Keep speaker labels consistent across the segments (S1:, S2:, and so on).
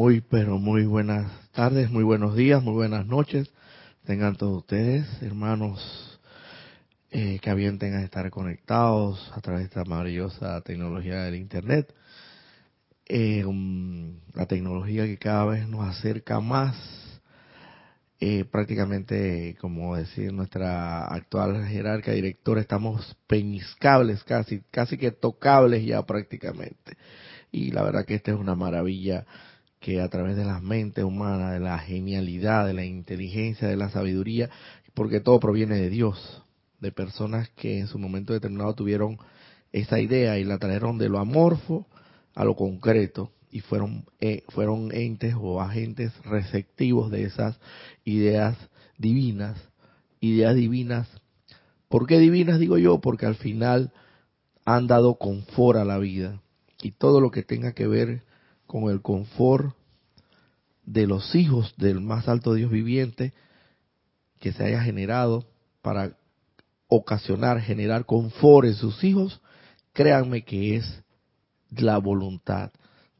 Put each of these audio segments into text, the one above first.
S1: Muy, pero muy buenas tardes, muy buenos días, muy buenas noches. Tengan todos ustedes, hermanos, eh, que avienten a estar conectados a través de esta maravillosa tecnología del Internet. Eh, la tecnología que cada vez nos acerca más, eh, prácticamente, como decir nuestra actual jerarca directora, estamos peñiscables casi, casi que tocables ya prácticamente. Y la verdad que esta es una maravilla que a través de las mentes humanas, de la genialidad, de la inteligencia, de la sabiduría, porque todo proviene de Dios, de personas que en su momento determinado tuvieron esa idea y la trajeron de lo amorfo a lo concreto y fueron eh, fueron entes o agentes receptivos de esas ideas divinas, ideas divinas. ¿Por qué divinas digo yo? Porque al final han dado confort a la vida y todo lo que tenga que ver con el confort de los hijos del más alto Dios viviente que se haya generado para ocasionar, generar confort en sus hijos, créanme que es la voluntad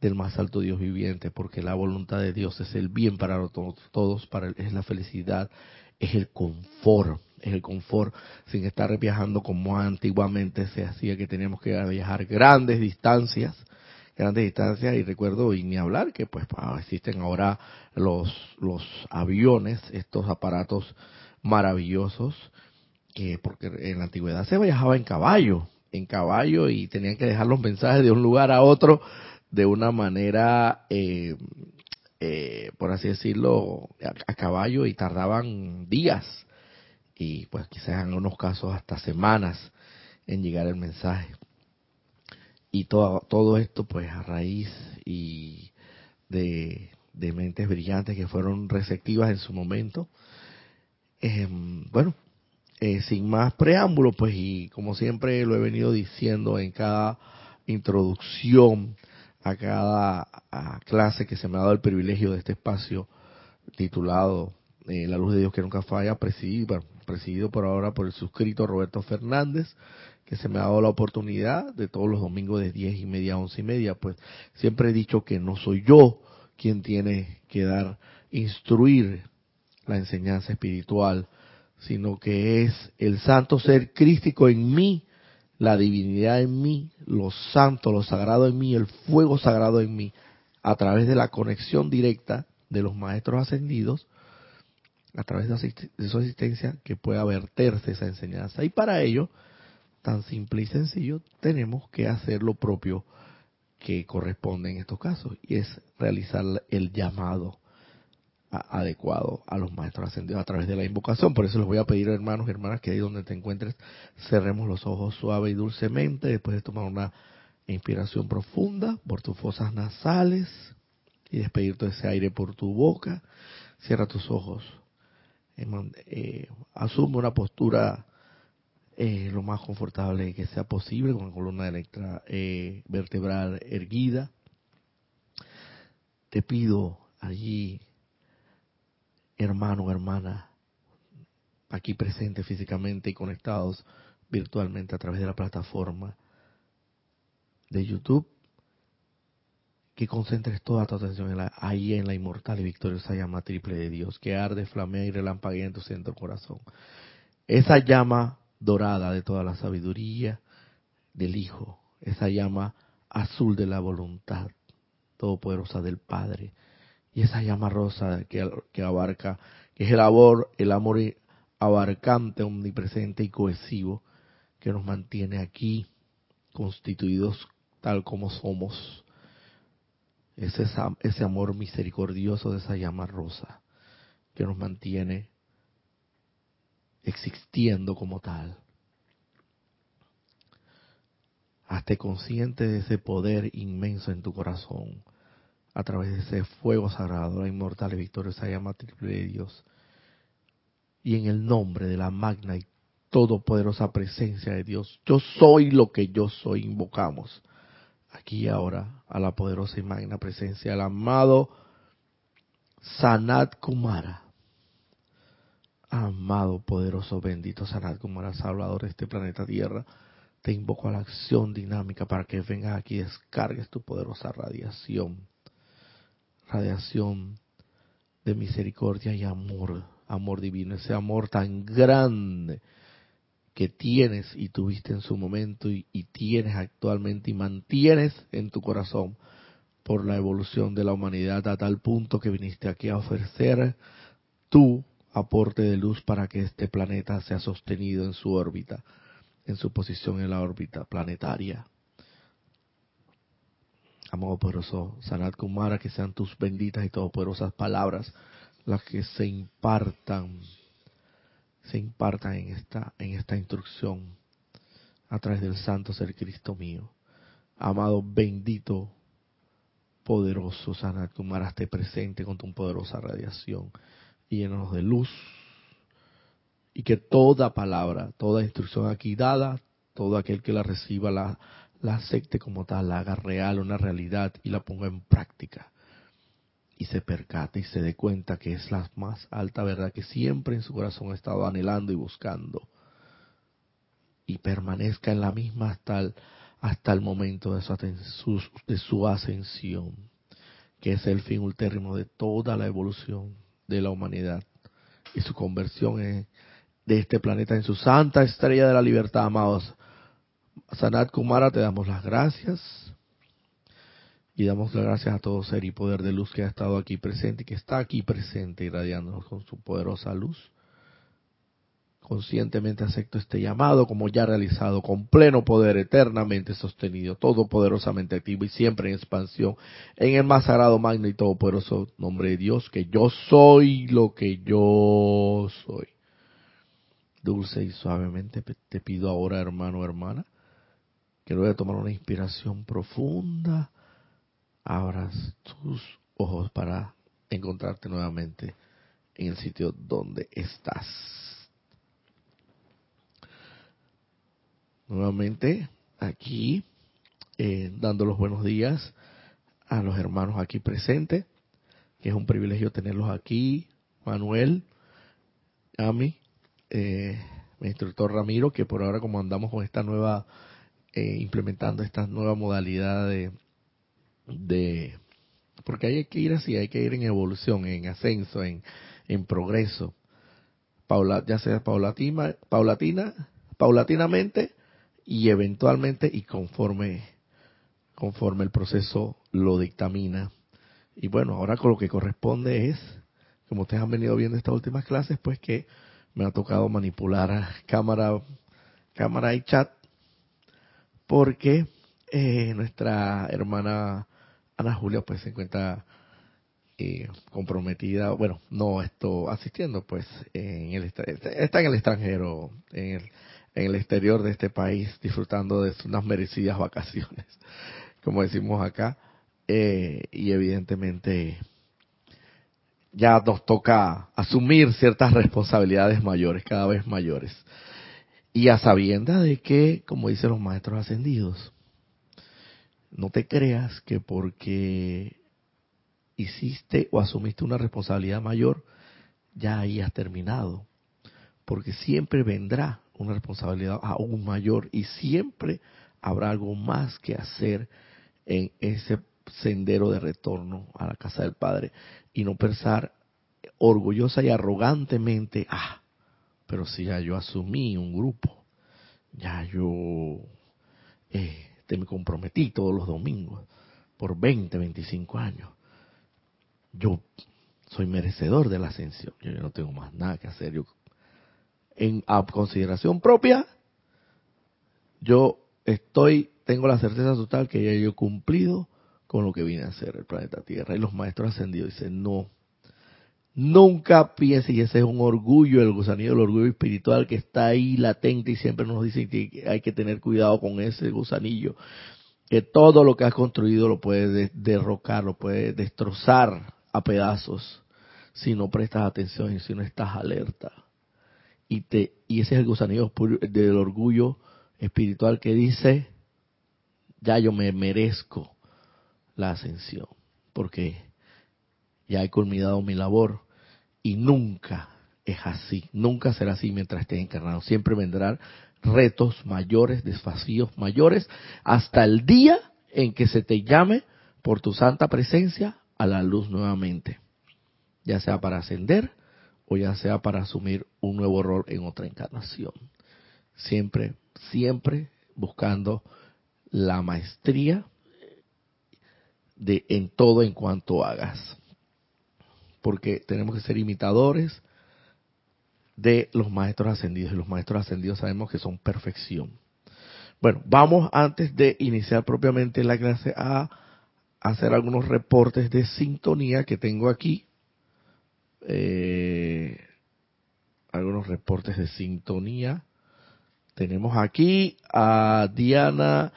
S1: del más alto Dios viviente, porque la voluntad de Dios es el bien para todos, para es la felicidad, es el confort, es el confort. Sin estar viajando como antiguamente se hacía, que teníamos que viajar grandes distancias grandes distancias y recuerdo y ni hablar que pues ah, existen ahora los los aviones estos aparatos maravillosos que porque en la antigüedad se viajaba en caballo en caballo y tenían que dejar los mensajes de un lugar a otro de una manera eh, eh, por así decirlo a, caballo y tardaban días y pues quizás en algunos casos hasta semanas en llegar el mensaje y todo, todo esto pues a raíz y de, mentes brillantes que fueron receptivas en su momento. Em, bueno, eh, sin más preámbulo, pues y como siempre lo he venido diciendo en cada introducción a cada clase que se me ha dado el privilegio de este espacio titulado eh, La luz de Dios que nunca falla, presidido, presidido por ahora por el suscrito Roberto Fernández, que se me ha dado la oportunidad de todos los domingos de diez y media a once y media, pues siempre he dicho que no soy yo quien tiene que dar, instruir la enseñanza espiritual, sino que es el santo ser crístico en mí, la divinidad en mí, lo santo, lo sagrado en mí, el fuego sagrado en mí, a través de la conexión directa de los maestros ascendidos, a través de su asistencia, que pueda verterse esa enseñanza. Y para ello, tan simple y sencillo, tenemos que hacer lo propio que corresponde en estos casos, y es realizar el llamado adecuado a los maestros ascendidos a través de la invocación. Por eso les voy a pedir, hermanos y hermanas, que ahí donde te encuentres, cerremos los ojos suave y dulcemente, después de tomar una inspiración profunda por tus fosas nasales y despedir todo ese aire por tu boca. Cierra tus ojos. Eh, asume una postura eh, lo más confortable que sea posible, con la columna electra, eh, vertebral erguida. Te pido allí, hermano, hermana, aquí presentes físicamente y conectados virtualmente a través de la plataforma de YouTube, que concentres toda tu atención en ahí en la inmortal y victoriosa llama triple de Dios, que arde, flamea y relampaguea en tu centro corazón. Esa llama dorada de toda la sabiduría del Hijo, esa llama azul de la voluntad todopoderosa del Padre, y esa llama rosa que, abarca, que es el amor, el amor abarcante, omnipresente y cohesivo, que nos mantiene aquí constituidos tal como somos. Ese, ese amor misericordioso de esa llama rosa que nos mantiene existiendo como tal. Hazte consciente de ese poder inmenso en tu corazón a través de ese fuego sagrado, la inmortal y victoriosa de Dios. Y en el nombre de la magna y todopoderosa presencia de Dios, yo soy lo que yo soy, invocamos aquí y ahora a la poderosa y magna presencia del amado Sanat Kumara Amado, poderoso, bendito Sanat, eras salvador de este planeta Tierra, te invoco a la acción dinámica para que vengas aquí y descargues tu poderosa radiación. radiación de misericordia y amor, amor divino, ese amor tan grande que tienes y tuviste en su momento y, tienes actualmente y mantienes en tu corazón por la evolución de la humanidad a tal punto que viniste aquí a ofrecer tu aporte de luz para que este planeta sea sostenido en su órbita, en su posición en la órbita planetaria. Amado poderoso Sanat Kumara, que sean tus benditas y todopoderosas palabras las que se impartan, se impartan en esta, en esta instrucción a través del Santo Ser Cristo mío. Amado bendito, poderoso Sanat Kumara, esté presente con tu poderosa radiación y llenos de luz. Y que toda palabra, toda instrucción aquí dada, todo aquel que la reciba la, la acepte como tal, la haga real, una realidad y la ponga en práctica. Y se percate y se dé cuenta que es la más alta verdad que siempre en su corazón ha estado anhelando y buscando. Y permanezca en la misma hasta el, hasta el momento de su, de su ascensión, que es el fin ultérrimo de toda la evolución de la humanidad. Y su conversión de este planeta en su santa estrella de la libertad, amados. Sanat Kumara, te damos las gracias. Y damos las gracias a todo ser y poder de luz que ha estado aquí presente y que está aquí presente irradiándonos con su poderosa luz. Conscientemente acepto este llamado como ya realizado, con pleno poder, eternamente sostenido, todopoderosamente activo y siempre en expansión, en el más sagrado, magno y todopoderoso nombre de Dios, que yo soy lo que yo soy. Dulce y suavemente te pido ahora, hermano, hermana, que voy a tomar una inspiración profunda, abras tus ojos para encontrarte nuevamente en el sitio donde estás. Nuevamente aquí, eh, dando los buenos días a los hermanos aquí presentes, que es un privilegio tenerlos aquí, Manuel, Ami, eh, mi instructor Ramiro, que por ahora como andamos con esta nueva eh, implementando esta nueva modalidad de, de, porque hay que ir así, hay que ir en evolución, en ascenso, en, en progreso, Paula, ya sea paulatina, paulatina, paulatinamente y eventualmente y conforme, conforme el proceso lo dictamina. Y bueno, ahora con lo que corresponde es, como ustedes han venido viendo estas últimas clases, pues que me ha tocado manipular cámara, cámara y chat porque eh, nuestra hermana Ana Julia pues se encuentra eh, comprometida, bueno, no esto asistiendo pues en el está en el extranjero, en el, en el exterior de este país disfrutando de unas merecidas vacaciones, como decimos acá, eh, y evidentemente ya nos toca asumir ciertas responsabilidades mayores, cada vez mayores. Y a sabienda de que, como dicen los maestros ascendidos, no te creas que porque hiciste o asumiste una responsabilidad mayor, ya ahí has terminado. Porque siempre vendrá una responsabilidad aún mayor y siempre habrá algo más que hacer en ese sendero de retorno a la casa del Padre y no pensar orgullosa y arrogantemente, ah, pero si ya yo asumí un grupo, ya yo eh, te me comprometí todos los domingos por 20, 25 años, yo soy merecedor de la ascensión, yo no tengo más nada que hacer. Yo, en consideración propia, yo estoy, tengo la certeza total que ya yo he cumplido con lo que viene a hacer el planeta Tierra. Y los maestros ascendidos dicen, no, Nunca piense, y ese es un orgullo, el gusanillo el orgullo espiritual que está ahí latente y siempre nos dicen que hay que tener cuidado con ese gusanillo, que todo lo que has construido lo puede derrocar, lo puede destrozar a pedazos si no prestas atención y si no estás alerta. Y, te, y ese es el gusanillo del orgullo espiritual que dice, ya yo me merezco la ascensión, porque ya he culminado mi labor y nunca es así, nunca será así mientras estés encarnado. Siempre vendrán retos mayores, desafíos mayores, hasta el día en que se te llame por tu santa presencia a la luz nuevamente, ya sea para ascender o ya sea para asumir un nuevo rol en otra encarnación. Siempre, siempre buscando la maestría de en todo en cuanto hagas. Porque tenemos que ser imitadores de los maestros ascendidos y los maestros ascendidos sabemos que son perfección. Bueno, vamos antes de iniciar propiamente la clase a hacer algunos reportes de sintonía que tengo aquí. Eh, algunos reportes de sintonía. Tenemos aquí a Diana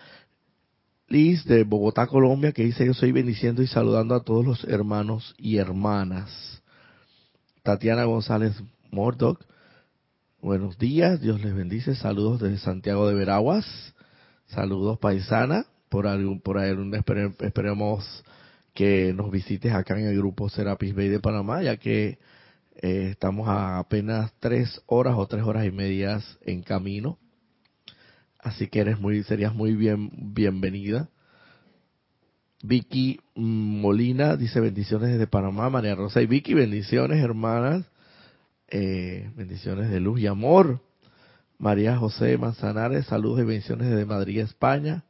S1: Liz de Bogotá, Colombia, que dice yo soy bendiciendo y saludando a todos los hermanos y hermanas. Tatiana González Mordock, buenos días, Dios les bendice, saludos desde Santiago de Veraguas, saludos paisana, por algún, por ahí, esperemos que nos visites acá en el grupo Serapis Bay de Panamá, ya que eh, estamos a apenas tres horas o tres horas y medias en camino así que eres muy, serías muy bien, bienvenida. Vicky Molina dice bendiciones desde Panamá, María Rosa y Vicky, bendiciones hermanas, eh, bendiciones de luz y amor. María José Manzanares, saludos y bendiciones desde Madrid, España.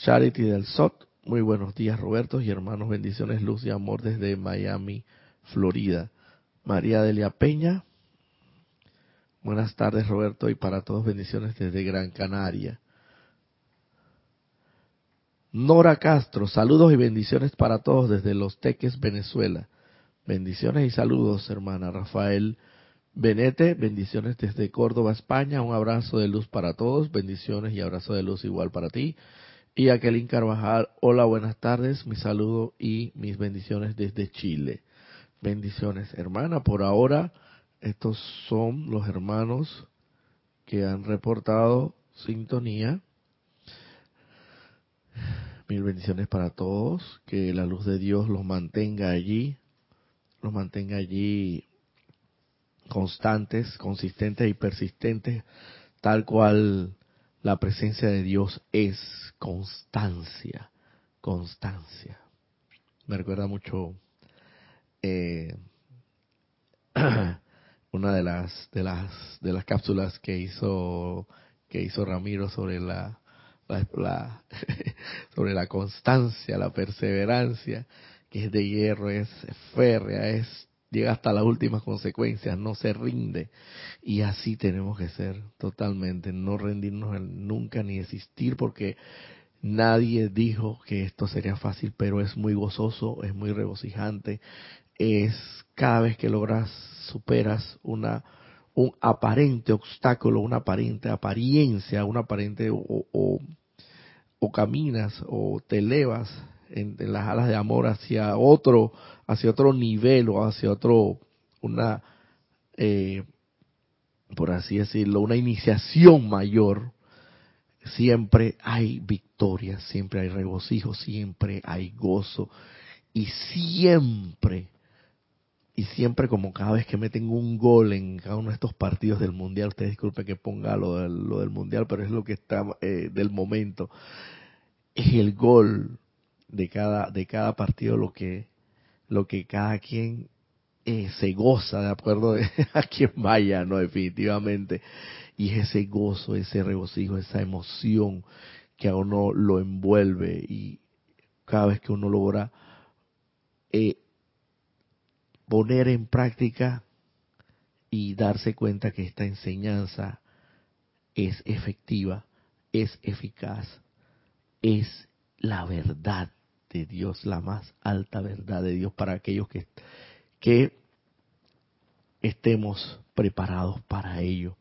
S1: Charity del SOT, muy buenos días Roberto y hermanos, bendiciones, luz y amor desde Miami, Florida. María Delia Peña, Buenas tardes Roberto y para todos bendiciones desde Gran Canaria. Nora Castro, saludos y bendiciones para todos desde Los Teques, Venezuela. Bendiciones y saludos, hermana Rafael Benete, bendiciones desde Córdoba, España. Un abrazo de luz para todos, bendiciones y abrazo de luz igual para ti. Y Aquelín Carvajal, hola, buenas tardes, mi saludo y mis bendiciones desde Chile. Bendiciones, hermana. Por ahora, estos son los hermanos que han reportado sintonía. Mil bendiciones para todos, que la luz de Dios los mantenga allí, los mantenga allí constantes, consistentes y persistentes, tal cual la presencia de Dios es constancia, constancia. Me recuerda mucho eh, una de las de las de las cápsulas que hizo que hizo Ramiro sobre la, la, sobre la constancia, la perseverancia, que es de hierro, es férrea, es llega hasta las últimas consecuencias, no se rinde. Y así tenemos que ser totalmente, no rendirnos nunca ni desistir porque nadie dijo que esto sería fácil, pero es muy gozoso, es muy regocijante, es cada vez que logras, superas una un aparente obstáculo, una aparente apariencia, una aparente o, o, caminas o te elevas en, las alas de amor hacia otro, hacia otro nivel o hacia otro, una, eh, por así decirlo, una iniciación mayor, siempre hay victoria, siempre hay regocijo, siempre hay gozo y siempre y siempre como cada vez que meten un gol en cada uno de estos partidos del mundial, ustedes disculpen que ponga lo del, lo del mundial, pero es lo que está eh, del momento, es el gol de cada de cada partido lo que lo que cada quien eh, se goza de acuerdo a quien vaya, no definitivamente, y es ese gozo, ese regocijo, esa emoción que a uno lo envuelve y cada vez que uno logra eh, poner en práctica y darse cuenta que esta enseñanza es efectiva, es eficaz, es la verdad de Dios, la más alta verdad de Dios para aquellos que, que estemos preparados para ello.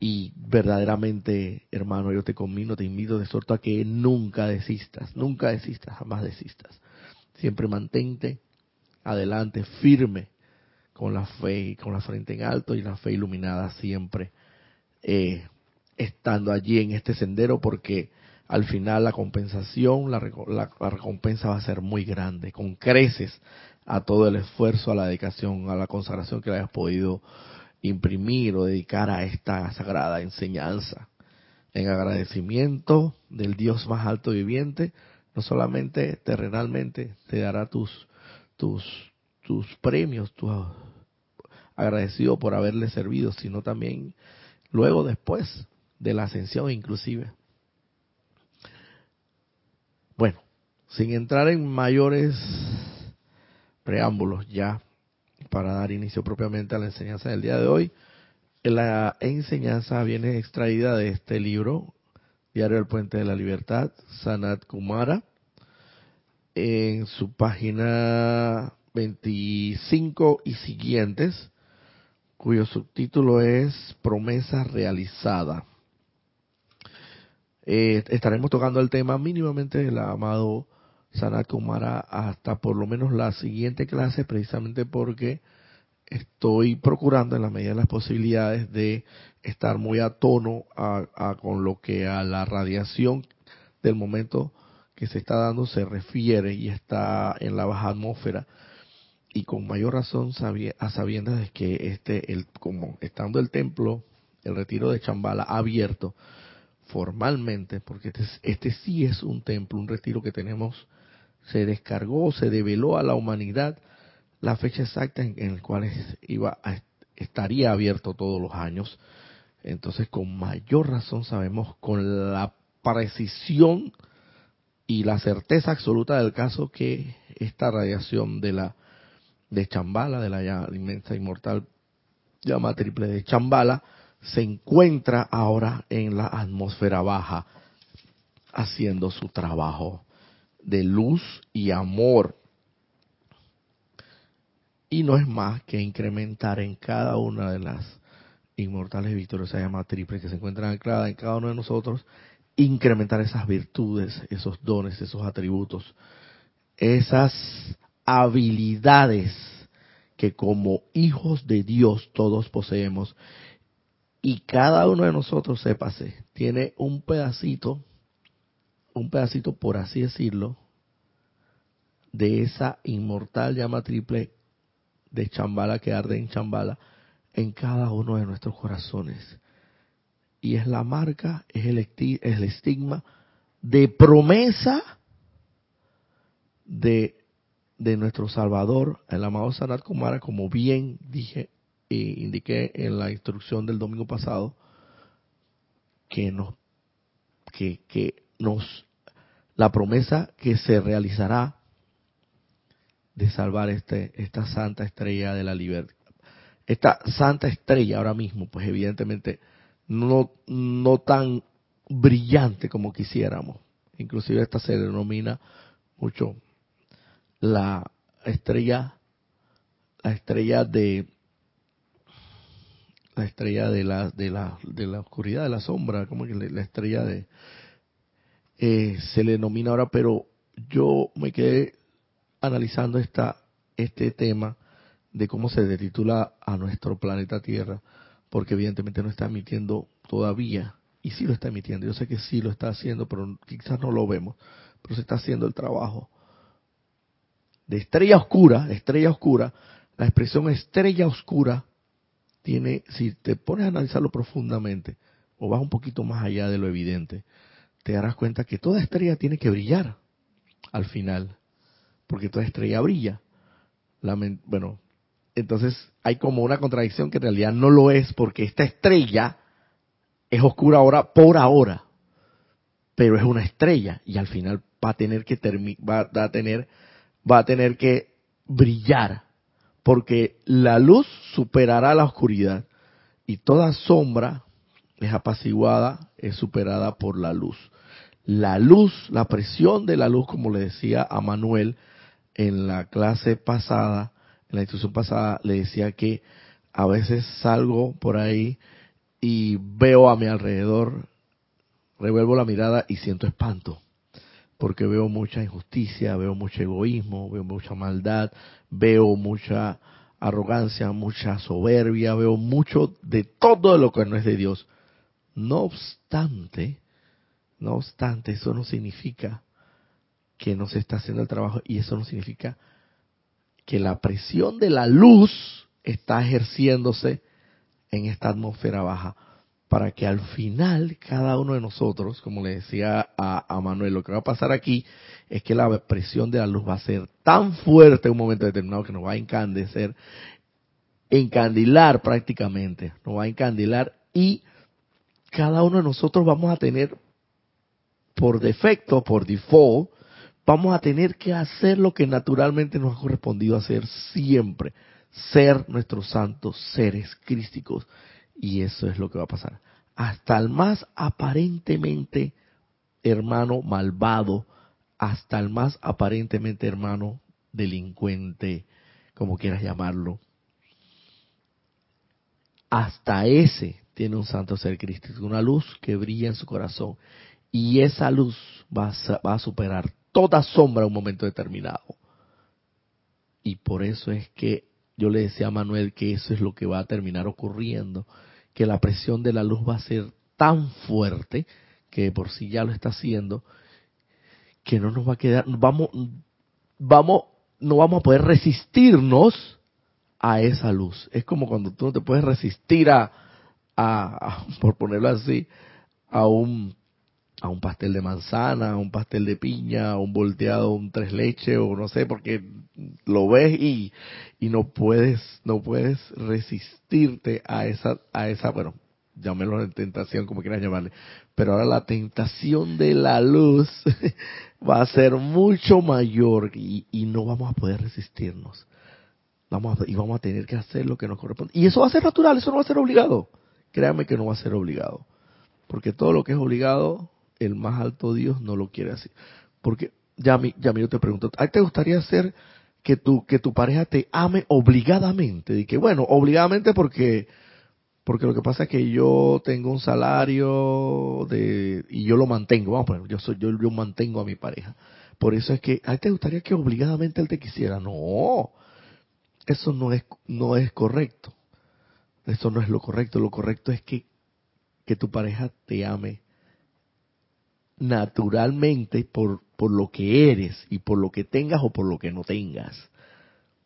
S1: Y verdaderamente, hermano, yo te conmino, te invito de suerte a que nunca desistas, nunca desistas, jamás desistas. Siempre mantente adelante, firme, con la fe, con la frente en alto y la fe iluminada siempre, eh, estando allí en este sendero, porque al final la compensación, la, recompensa va a ser muy grande, con creces a todo el esfuerzo, a la dedicación, a la consagración que le hayas podido imprimir o dedicar a esta sagrada enseñanza. En agradecimiento del Dios más alto viviente, no solamente terrenalmente te dará tus tus tus premios, tu agradecido por haberle servido, sino también luego después de la ascensión inclusive. Bueno, sin entrar en mayores preámbulos ya para dar inicio propiamente a la enseñanza del día de hoy, la enseñanza viene extraída de este libro, Diario del Puente de la Libertad, Sanat Kumara, en su página 25 y siguientes, cuyo subtítulo es Promesa realizada. Eh, estaremos tocando el tema mínimamente del amado Sanat Kumara hasta por lo menos la siguiente clase, precisamente porque estoy procurando en la medida de las posibilidades de estar muy a tono a, con lo que a la radiación del momento que se está dando se refiere y está en la baja atmósfera. Y con mayor razón a sabiendas de que este el como estando el templo el retiro de Chambala abierto formalmente porque este, este sí es un templo un retiro que tenemos se descargó se develó a la humanidad la fecha exacta en, la cual iba estaría abierto todos los años. Entonces, con mayor razón sabemos con la precisión y la certeza absoluta del caso que esta radiación de la de Chambala, de la inmensa inmortal llama triple de Chambala, se encuentra ahora en la atmósfera baja haciendo su trabajo de luz y amor. Y no es más que incrementar en cada una de las inmortales victoriosas llama triple que se encuentran ancladas en cada uno de nosotros, incrementar esas virtudes, esos dones, esos atributos, esas habilidades que como hijos de Dios todos poseemos y cada uno de nosotros, sépase, tiene un pedacito, un pedacito por así decirlo, de esa inmortal llama triple de chambala que arde en chambala en cada uno de nuestros corazones. Y es la marca, es el, el estigma de promesa de, de nuestro Salvador, el amado Sanat Kumara, como bien dije indiqué en la instrucción del domingo pasado, que nos, que, que nos, la promesa que se realizará de salvar este, esta santa estrella de la libertad. Esta santa estrella ahora mismo, pues evidentemente no, no tan brillante como quisiéramos. Inclusive esta se denomina mucho la estrella, la estrella de la estrella de la de la de la oscuridad de la sombra como que la estrella de eh, se le denomina ahora pero yo me quedé analizando esta, este tema de cómo se titula a nuestro planeta Tierra, porque evidentemente no está emitiendo todavía, y sí lo está emitiendo, yo sé que sí lo está haciendo, pero quizás no lo vemos, pero se está haciendo el trabajo. De estrella oscura, estrella oscura, la expresión estrella oscura tiene, si te pones a analizarlo profundamente, o vas un poquito más allá de lo evidente, te darás cuenta que toda estrella tiene que brillar al final porque toda estrella brilla. bueno, entonces hay como una contradicción que en realidad no lo es, porque esta estrella es oscura ahora por ahora, pero es una estrella y al final va a tener que va a tener va a tener que brillar, porque la luz superará la oscuridad y toda sombra es apaciguada, es superada por la luz. La luz, la presión de la luz, como le decía a Manuel, en la clase pasada, en la instrucción pasada, le decía que a veces salgo por ahí y veo a mi alrededor, revuelvo la mirada y siento espanto, porque veo mucha injusticia, veo mucho egoísmo, veo mucha maldad, veo mucha arrogancia, mucha soberbia, veo mucho de todo lo que no es de Dios. No obstante, no obstante, eso no significa que no se está haciendo el trabajo y eso no significa que la presión de la luz está ejerciéndose en esta atmósfera baja. Para que al final cada uno de nosotros, como le decía a, Manuel, lo que va a pasar aquí es que la presión de la luz va a ser tan fuerte en un momento determinado que nos va a encandecer, encandilar prácticamente, nos va a encandilar y cada uno de nosotros vamos a tener por defecto, por default, vamos a tener que hacer lo que naturalmente nos ha correspondido hacer siempre, ser nuestros santos seres crísticos. Y eso es lo que va a pasar. Hasta el más aparentemente hermano malvado, hasta el más aparentemente hermano delincuente, como quieras llamarlo, hasta ese tiene un santo ser crístico, una luz que brilla en su corazón. Y esa luz va a, va a superar toda sombra en un momento determinado. Y por eso es que yo le decía a Manuel que eso es lo que va a terminar ocurriendo, que la presión de la luz va a ser tan fuerte, que por sí ya lo está haciendo, que no nos va a quedar, vamos, vamos, no vamos a poder resistirnos a esa luz. Es como cuando tú no te puedes resistir a, a por ponerlo así, a un a un pastel de manzana, a un pastel de piña, a un volteado, un tres leche o no sé, porque lo ves y, y no puedes, no puedes resistirte a esa, a esa, bueno, llámelo en tentación como quieras llamarle, pero ahora la tentación de la luz va a ser mucho mayor y, y no vamos a poder resistirnos. Vamos a, y vamos a tener que hacer lo que nos corresponde. Y eso va a ser natural, eso no va a ser obligado. Créame que no va a ser obligado. Porque todo lo que es obligado el más alto Dios no lo quiere así. Porque, ya mi, ya yo te pregunto, ¿a te gustaría hacer que tu, que tu pareja te ame obligadamente? Y que, bueno, obligadamente porque, porque lo que pasa es que yo tengo un salario de, y yo lo mantengo, vamos a poner, yo soy, yo, yo mantengo a mi pareja. Por eso es que, ¿a te gustaría que obligadamente él te quisiera? No, eso no es, no es correcto. Eso no es lo correcto. Lo correcto es que, que tu pareja te ame naturalmente por, por lo que eres y por lo que tengas o por lo que no tengas.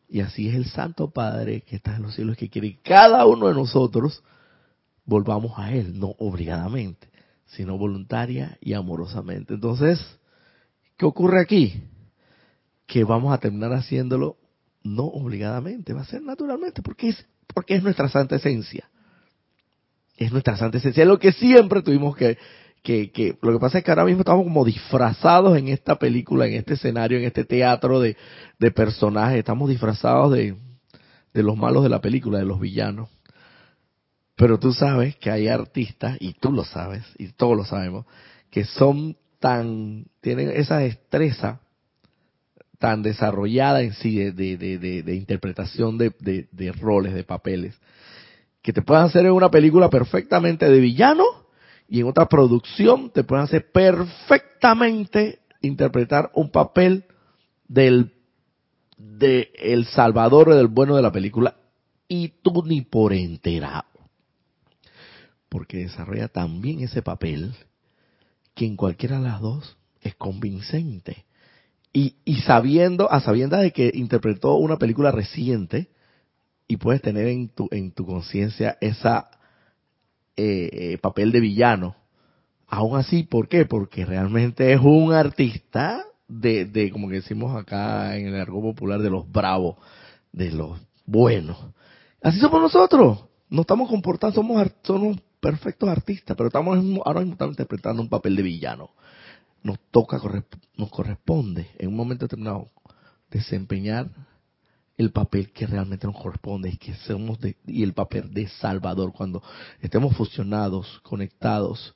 S1: Y así es el Santo Padre que está en los cielos que quiere que cada uno de nosotros volvamos a Él, no obligadamente, sino voluntaria y amorosamente. Entonces, ¿qué ocurre aquí? Que vamos a terminar haciéndolo no obligadamente, va a ser naturalmente, porque es, porque es nuestra santa esencia. Es nuestra santa esencia, es lo que siempre tuvimos que, que, lo que pasa es que ahora mismo estamos como disfrazados en esta película, en este escenario, en este teatro de, personajes, estamos disfrazados de, de los malos de la película, de los villanos. Pero tú sabes que hay artistas, y tú lo sabes, y todos lo sabemos, que son tan, tienen esa destreza tan desarrollada en sí de, de, de, de interpretación de, roles, de papeles, que te pueden hacer una película perfectamente de villano y en otra producción te pueden hacer perfectamente interpretar un papel del de el salvador o del bueno de la película y tú ni por enterado. Porque desarrolla también ese papel que en cualquiera de las dos es convincente. Y, y sabiendo a sabiendas de que interpretó una película reciente y puedes tener en tu en tu conciencia esa eh, eh, papel de villano. Aún así, ¿por qué? Porque realmente es un artista de, de, como decimos acá en el argot popular, de los bravos, de los buenos. Así somos nosotros. No estamos comportando, somos, somos perfectos artistas, pero estamos ahora mismo estamos interpretando un papel de villano. Nos toca, nos corresponde en un momento determinado desempeñar el papel que realmente nos corresponde y que somos de, el papel de Salvador cuando estemos fusionados, conectados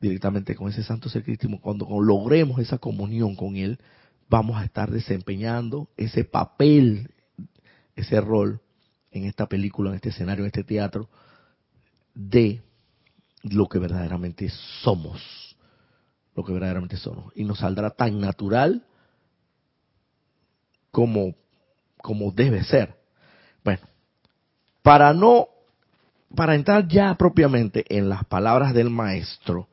S1: directamente con ese Santo Ser cuando, logremos esa comunión con Él, vamos a estar desempeñando ese papel, ese rol en esta película, en este escenario, en este teatro, de lo que verdaderamente somos, lo que verdaderamente somos. Y nos saldrá tan natural como como debe ser. Bueno, para no, para entrar ya propiamente en las palabras del maestro,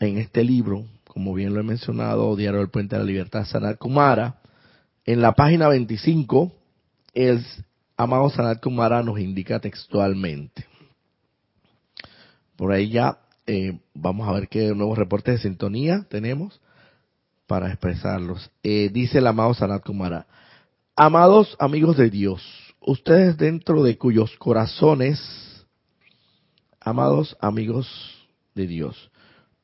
S1: en este libro, como bien lo he mencionado, Diario del Puente de la Libertad, Sanat Kumara, en la página 25, el amado Sanat Kumara nos indica textualmente. Por ahí ya eh, vamos a ver qué nuevos reportes de sintonía tenemos para expresarlos. Eh, dice el amado Sanat Kumara, amados amigos de Dios, ustedes dentro de cuyos corazones, amados amigos de Dios,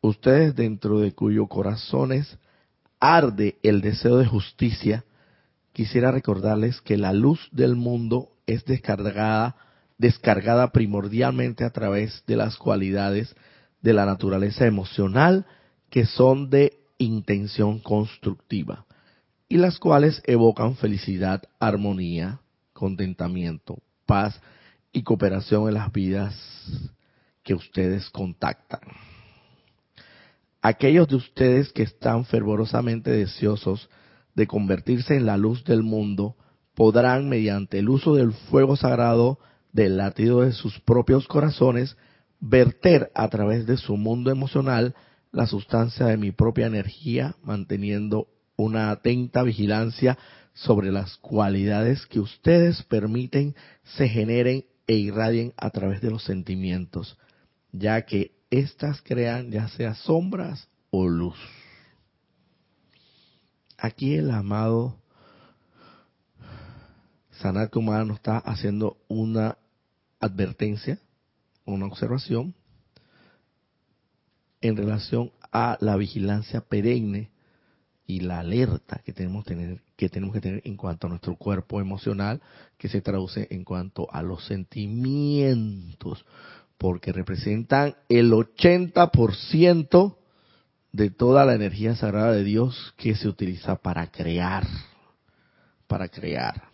S1: ustedes dentro de cuyos corazones arde el deseo de justicia, quisiera recordarles que la luz del mundo es descargada, descargada primordialmente a través de las cualidades de la naturaleza emocional que son de intención constructiva y las cuales evocan felicidad, armonía, contentamiento, paz y cooperación en las vidas que ustedes contactan. Aquellos de ustedes que están fervorosamente deseosos de convertirse en la luz del mundo podrán, mediante el uso del fuego sagrado del latido de sus propios corazones, verter a través de su mundo emocional la sustancia de mi propia energía, manteniendo una atenta vigilancia sobre las cualidades que ustedes permiten se generen e irradien a través de los sentimientos, ya que éstas crean ya sea sombras o luz. Aquí el amado Sanat Kumara nos está haciendo una advertencia, una observación en relación a la vigilancia perenne y la alerta que tenemos, que tenemos que tener en cuanto a nuestro cuerpo emocional, que se traduce en cuanto a los sentimientos, porque representan el 80% de toda la energía sagrada de Dios que se utiliza para crear, para crear.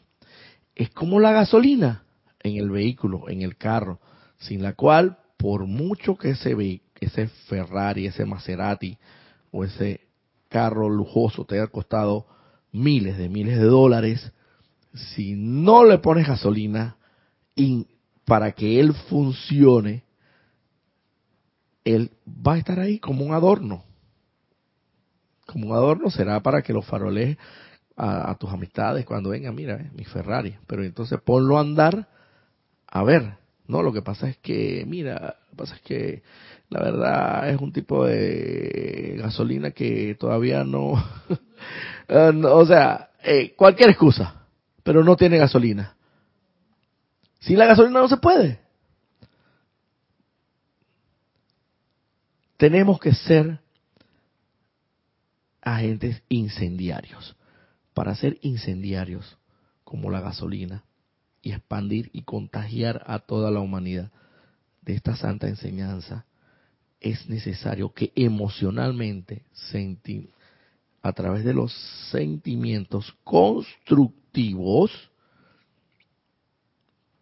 S1: Es como la gasolina en el vehículo, en el carro, sin la cual, por mucho que ese, ese Ferrari, ese Maserati o ese carro lujoso te haya costado miles de miles de dólares, si no le pones gasolina y para que él funcione, él va a estar ahí como un adorno. Como un adorno será para que lo faroles a, tus amistades cuando venga, mira, eh, mi Ferrari. Pero entonces ponlo a andar, a ver, no, lo que pasa es que, mira, lo que pasa es que la verdad es un tipo de gasolina que todavía no, eh, o sea, eh, cualquier excusa, pero no tiene gasolina. Si la gasolina no se puede. Tenemos que ser agentes incendiarios. Para ser incendiarios, como la gasolina, y expandir y contagiar a toda la humanidad de esta santa enseñanza, es necesario que emocionalmente, a través de los sentimientos constructivos,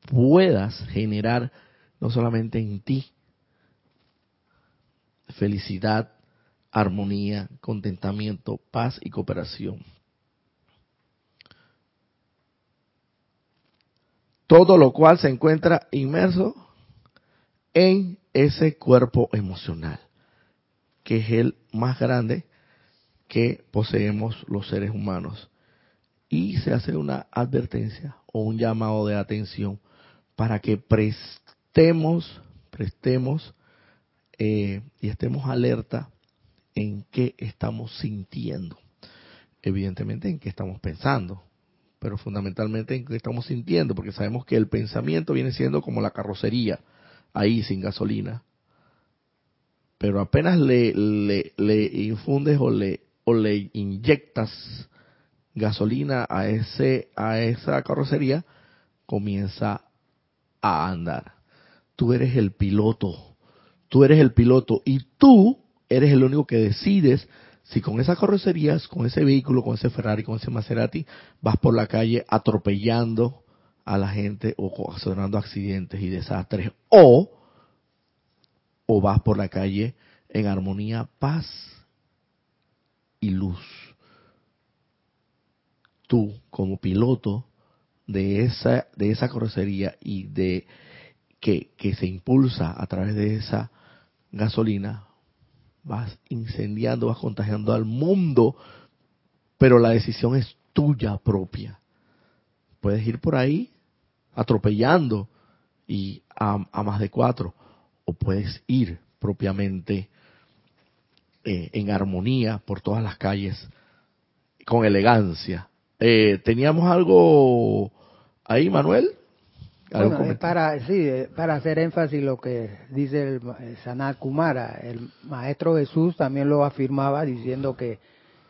S1: puedas generar no solamente en ti felicidad, armonía, contentamiento, paz y cooperación, todo lo cual se encuentra inmerso en ese cuerpo emocional, que es el más grande que poseemos los seres humanos. Y se hace una advertencia o un llamado de atención para que prestemos, prestemos eh, y estemos alerta en qué estamos sintiendo. Evidentemente en qué estamos pensando, pero fundamentalmente en qué estamos sintiendo, porque sabemos que el pensamiento viene siendo como la carrocería, ahí sin gasolina. Pero apenas le, le, infundes o le, o le inyectas gasolina a, ese, a esa carrocería, comienza a andar. Tú eres el piloto, tú eres el piloto y tú eres el único que decides si con esas carrocerías, con ese vehículo, con ese Ferrari, con ese Maserati, vas por la calle atropellando a la gente o ocasionando accidentes y desastres, o, o vas por la calle en armonía, paz y luz. Tú, como piloto de esa, de esa carrocería y de que, que se impulsa a través de esa gasolina, vas incendiando, vas contagiando al mundo, pero la decisión es tuya propia. Puedes ir por ahí atropellando y a, más de cuatro, o puedes ir propiamente eh, en armonía por todas las calles con elegancia. Eh, ¿Teníamos algo ahí, Manuel?
S2: para, sí, para hacer énfasis lo que dice el, Sanat Kumara, el Maestro Jesús también lo afirmaba diciendo que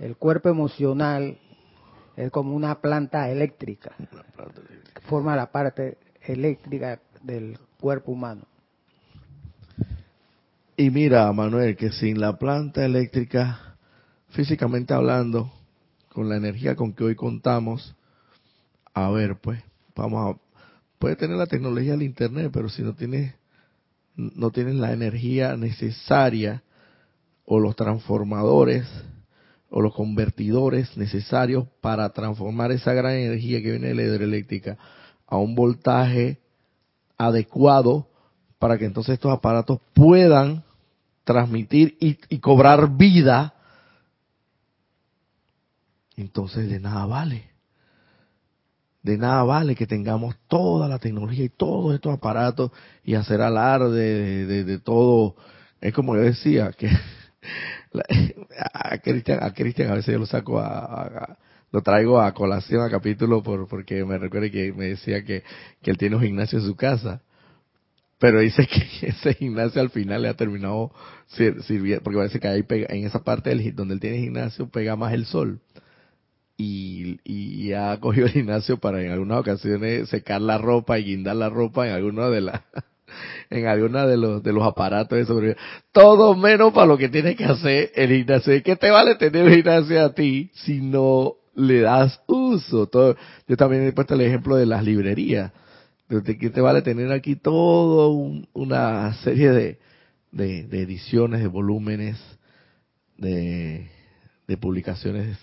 S2: el cuerpo emocional es como una planta eléctrica, que forma la parte eléctrica del cuerpo humano.
S1: Y mira, Manuel, que sin la planta eléctrica, físicamente hablando, con la energía con que hoy contamos, a ver, pues, vamos a, puede tener la tecnología del internet, pero si no tienes, no tienes la energía necesaria o los transformadores o los convertidores necesarios para transformar esa gran energía que viene de la hidroeléctrica a un voltaje adecuado para que entonces estos aparatos puedan transmitir y, cobrar vida, entonces de nada vale. De nada vale que tengamos toda la tecnología y todos estos aparatos y hacer alarde de, todo. Es como yo decía, que a Cristian a, Cristian a veces yo lo saco a, lo traigo a colación a capítulo por, porque me recuerda que me decía que, que él tiene un gimnasio en su casa pero dice que ese gimnasio al final le ha terminado sirviendo, porque parece que ahí en esa parte del, donde él tiene gimnasio pega más el sol. Y, y ha cogido el gimnasio para en algunas ocasiones secar la ropa y guindar la ropa en alguna de las en alguna de los de los aparatos de sobrevivencia. Todo menos para lo que tiene que hacer el gimnasio. ¿Qué te vale tener un gimnasio a ti si no le das uso? Todo, yo también he puesto el ejemplo de las librerías ¿De qué te vale tener aquí todo una serie de, de, ediciones, de volúmenes, de, de publicaciones,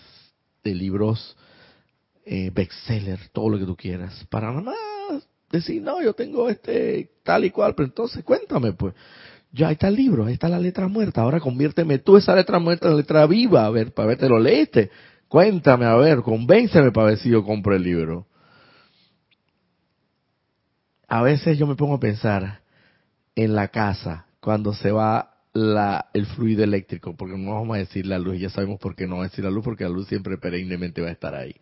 S1: de libros, eh, bestseller, todo lo que tú quieras, para nada decir, no, yo tengo este tal y cual, pero entonces cuéntame, pues, ya ahí está el libro, ahí está la letra muerta, ahora conviérteme tú esa letra muerta en letra viva, a ver, para ver, te lo leíste, cuéntame, a ver, convénceme para ver si yo compro el libro. A veces yo me pongo a pensar en la casa cuando se va la, el fluido eléctrico, porque no vamos a decir la luz, ya sabemos por qué no vamos a decir la luz, porque la luz siempre perennemente va a estar ahí.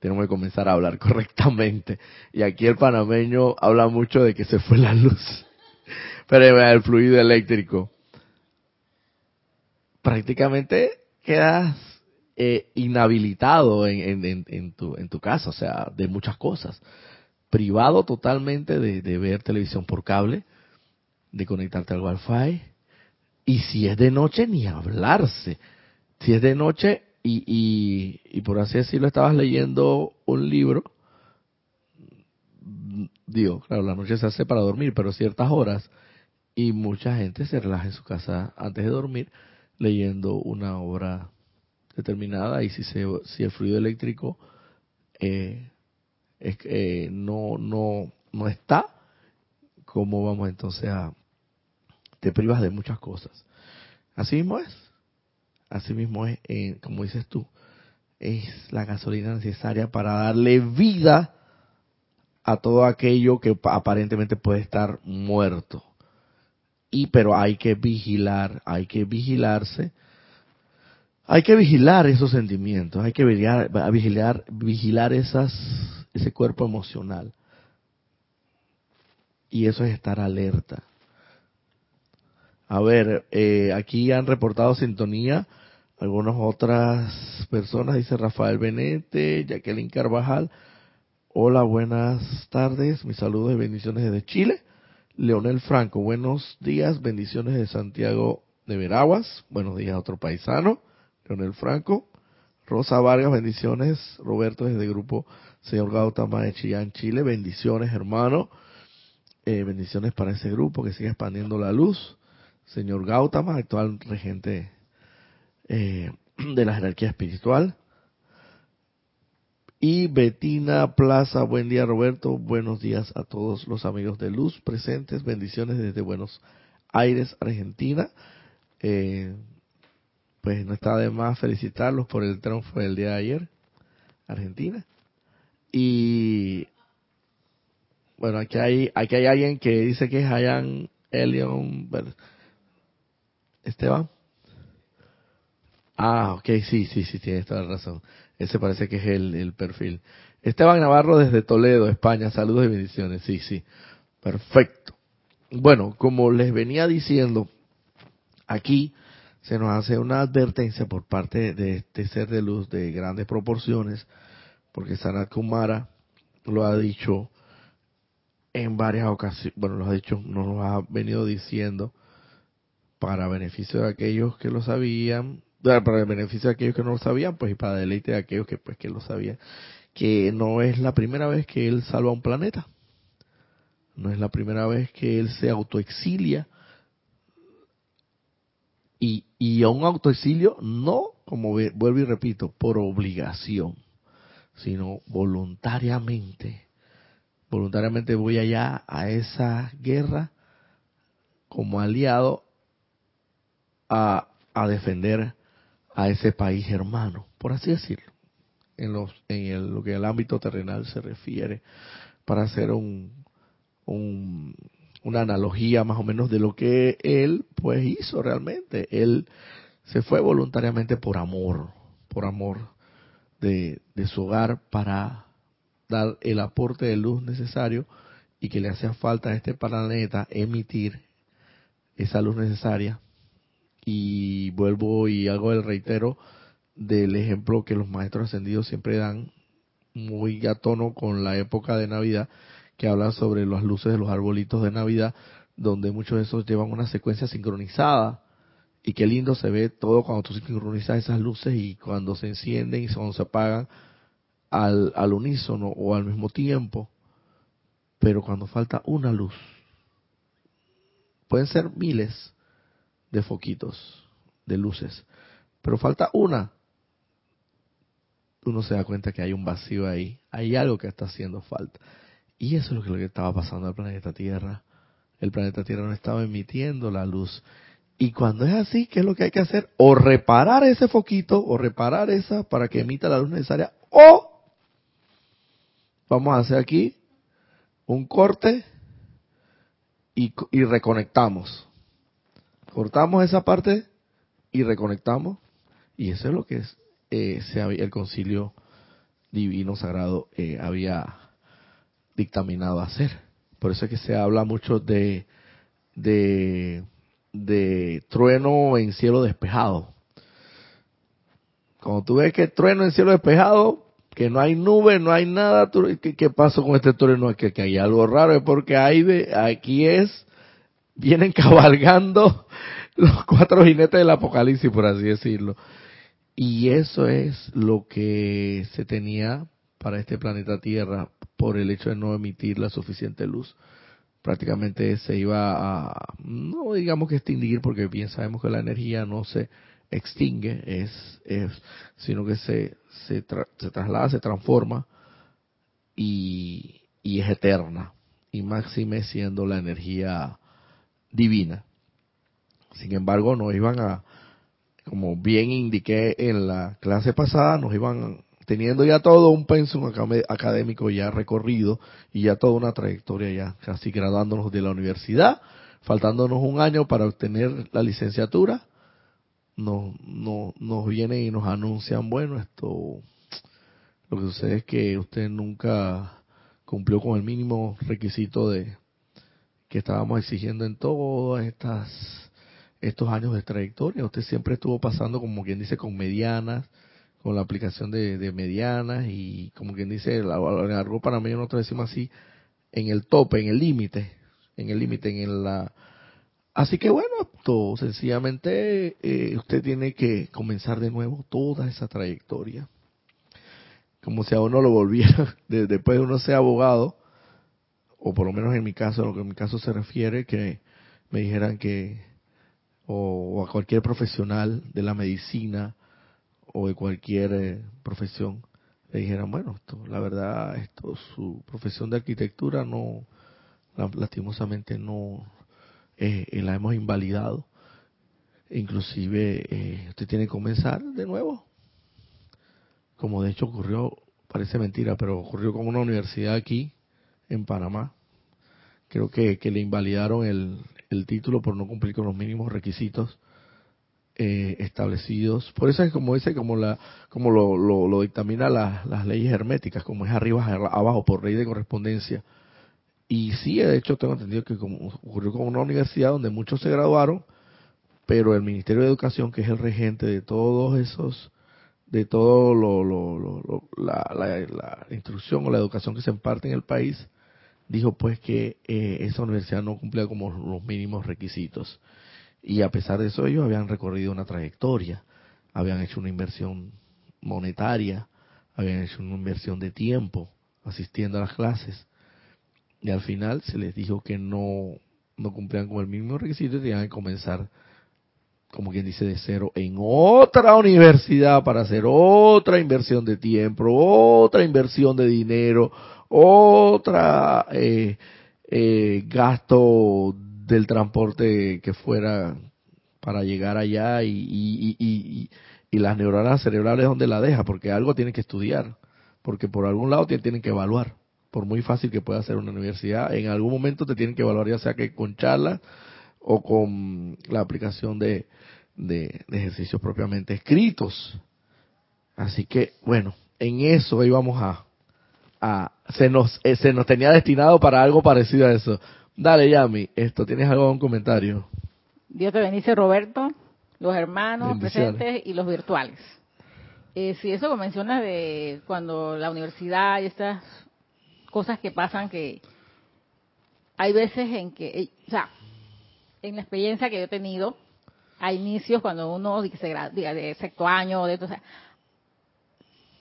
S1: Tenemos que comenzar a hablar correctamente. Y aquí el panameño habla mucho de que se fue la luz, pero el fluido eléctrico. Prácticamente quedas eh, inhabilitado en, tu, en tu casa, o sea, de muchas cosas privado totalmente de, ver televisión por cable, de conectarte al wifi, y si es de noche ni hablarse. Si es de noche y, y, y por así decirlo estabas leyendo un libro, digo, claro, la noche se hace para dormir, pero ciertas horas, y mucha gente se relaja en su casa antes de dormir leyendo una obra determinada y si, se, si el fluido eléctrico eh, es, eh, no, no, no está, ¿cómo vamos entonces a... te privas de muchas cosas? Así mismo es. Así mismo es, eh, como dices tú, es la gasolina necesaria para darle vida a todo aquello que aparentemente puede estar muerto. Y pero hay que vigilar, hay que vigilarse, hay que vigilar esos sentimientos, hay que vigilar, vigilar, vigilar esas ese cuerpo emocional. Y eso es estar alerta. A ver, eh, aquí han reportado sintonía algunas otras personas, dice Rafael Benete, Jacqueline Carvajal. Hola, buenas tardes, mis saludos y bendiciones desde Chile. Leonel Franco, buenos días, bendiciones de Santiago de Veraguas. Buenos días a otro paisano, Leonel Franco. Rosa Vargas, bendiciones. Roberto desde el grupo Señor Gautama de Chillán, Chile. Bendiciones, hermano. Eh, bendiciones para ese grupo que sigue expandiendo la luz. Señor Gautama, actual regente eh, de la jerarquía espiritual. Y Betina Plaza, buen día Roberto, buenos días a todos los amigos de luz presentes, bendiciones desde Buenos Aires, Argentina. Eh, pues no está de más felicitarlos por el triunfo del día de ayer, Argentina. Y bueno, aquí hay, aquí hay alguien que dice que es Hayan Elion Esteban. Ah, ok, sí, sí, sí, tienes toda la razón. Ese parece que es el, el perfil. Esteban Navarro desde Toledo, España. Saludos y bendiciones. Sí, sí. Perfecto. Bueno, como les venía diciendo, aquí se nos hace una advertencia por parte de este ser de luz de grandes proporciones, porque Sanat Kumara lo ha dicho en varias ocasiones, bueno, lo ha dicho, nos lo ha venido diciendo para beneficio de aquellos que lo sabían, para el beneficio de aquellos que no lo sabían, pues y para deleite de aquellos que pues que lo sabían, que no es la primera vez que él salva un planeta. No es la primera vez que él se autoexilia y, y a un autoexilio no, como vuelvo y repito, por obligación, sino voluntariamente. Voluntariamente voy allá a esa guerra como aliado a, a defender a ese país hermano, por así decirlo, en, los, en el, lo que el ámbito terrenal se refiere, para hacer un, un, una analogía más o menos de lo que él pues hizo realmente. Él se fue voluntariamente por amor, por amor de, de su hogar para dar el aporte de luz necesario y que le hacía falta a este planeta emitir esa luz necesaria. Y vuelvo y hago el reitero del ejemplo que los maestros ascendidos siempre dan muy a tono con la época de Navidad, que habla sobre las luces de los arbolitos de Navidad, donde muchos de esos llevan una secuencia sincronizada. Y qué lindo se ve todo cuando tú sincronizas esas luces y cuando se encienden y cuando se apagan al, al unísono o al mismo tiempo. Pero cuando falta una luz, pueden ser miles de foquitos, de luces, pero falta una. Uno se da cuenta que hay un vacío ahí, hay algo que está haciendo falta. Y eso es lo que, estaba pasando al planeta Tierra. El planeta Tierra no estaba emitiendo la luz. Y cuando es así, ¿qué es lo que hay que hacer? O reparar ese foquito, o reparar esa para que emita la luz necesaria, o vamos a hacer aquí un corte y, reconectamos. Cortamos esa parte y reconectamos. Y eso es lo que es, eh, el concilio divino sagrado eh, había dictaminado hacer. Por eso es que se habla mucho de, de, de trueno en cielo despejado. Cuando tú ves que trueno en cielo despejado, que no hay nube, no hay nada, ¿qué, qué pasó con este trueno? Que, que hay algo raro, es porque hay de, aquí es, vienen cabalgando los cuatro jinetes del apocalipsis, por así decirlo. Y eso es lo que se tenía para este planeta Tierra por el hecho de no emitir la suficiente luz. Prácticamente se iba a, no digamos que extinguir, porque bien sabemos que la energía no se extingue, es, es sino que se, se, se traslada, se transforma y, y es eterna. Y máxime siendo la energía divina. Sin embargo, nos iban a, como bien indiqué en la clase pasada, nos iban teniendo ya todo un pensum académico ya recorrido y ya toda una trayectoria ya casi graduándonos de la universidad, faltándonos un año para obtener la licenciatura, no, no, nos vienen y nos anuncian, bueno, esto, lo que sucede es que usted nunca cumplió con el mínimo requisito de que estábamos exigiendo en estas estos años de trayectoria. Usted siempre estuvo pasando, como quien dice, con medianas, con la aplicación de, medianas y como quien dice, en algo para mí nosotros decimos así, en el tope, en el límite, en el límite, en la... Así que bueno, todo, sencillamente eh, usted tiene que comenzar de nuevo toda esa trayectoria. Como si a uno lo volviera, después de uno sea abogado, o por lo menos en mi caso, lo que en mi caso se refiere, que me dijeran que, o a cualquier profesional de la medicina, o de cualquier eh, profesión le dijeran, bueno, esto, la verdad, esto, su profesión de arquitectura no, lastimosamente no eh, eh, la hemos invalidado. Inclusive usted tiene que comenzar de nuevo. Como de hecho ocurrió, parece mentira, pero ocurrió con una universidad aquí en Panamá. Creo que, que le invalidaron el, el título por no cumplir con los mínimos requisitos eh, establecidos. Por eso es como dice, como la, como lo, lo, dictamina las leyes herméticas, como es arriba abajo por ley de correspondencia. Y sí, de hecho tengo entendido que como ocurrió con una universidad donde muchos se graduaron, pero el Ministerio de Educación, que es el regente de todos esos, de todo lo, lo, la, la, instrucción o la educación que se imparte en el país, dijo pues que eh, esa universidad no cumplía como los mínimos requisitos. Y a pesar de eso, ellos habían recorrido una trayectoria, habían hecho una inversión monetaria, habían hecho una inversión de tiempo asistiendo a las clases. Y al final se les dijo que no, no cumplían con el mismo requisito y tenían que comenzar, como quien dice, de cero en otra universidad para hacer otra inversión de tiempo, otra inversión de dinero, otra eh, eh, gasto del transporte que fuera para llegar allá y, y, y, y, las neuronas cerebrales donde la deja, porque algo tiene que estudiar, porque por algún lado te tienen que evaluar, por muy fácil que pueda ser una universidad, en algún momento te tienen que evaluar, ya sea que con charlas o con la aplicación de, de, ejercicios propiamente escritos. Así que, bueno, en eso íbamos a, a se nos, eh, se nos tenía destinado para algo parecido a eso. Dale, Yami, esto, ¿tienes algo, un comentario?
S3: Dios te bendice, Roberto, los hermanos presentes y los virtuales. Eh, si eso que mencionas de cuando la universidad y estas cosas que pasan que hay veces en que, eh, o sea, en la experiencia que yo he tenido, a inicios cuando uno se diga, de sexto año, de o sea,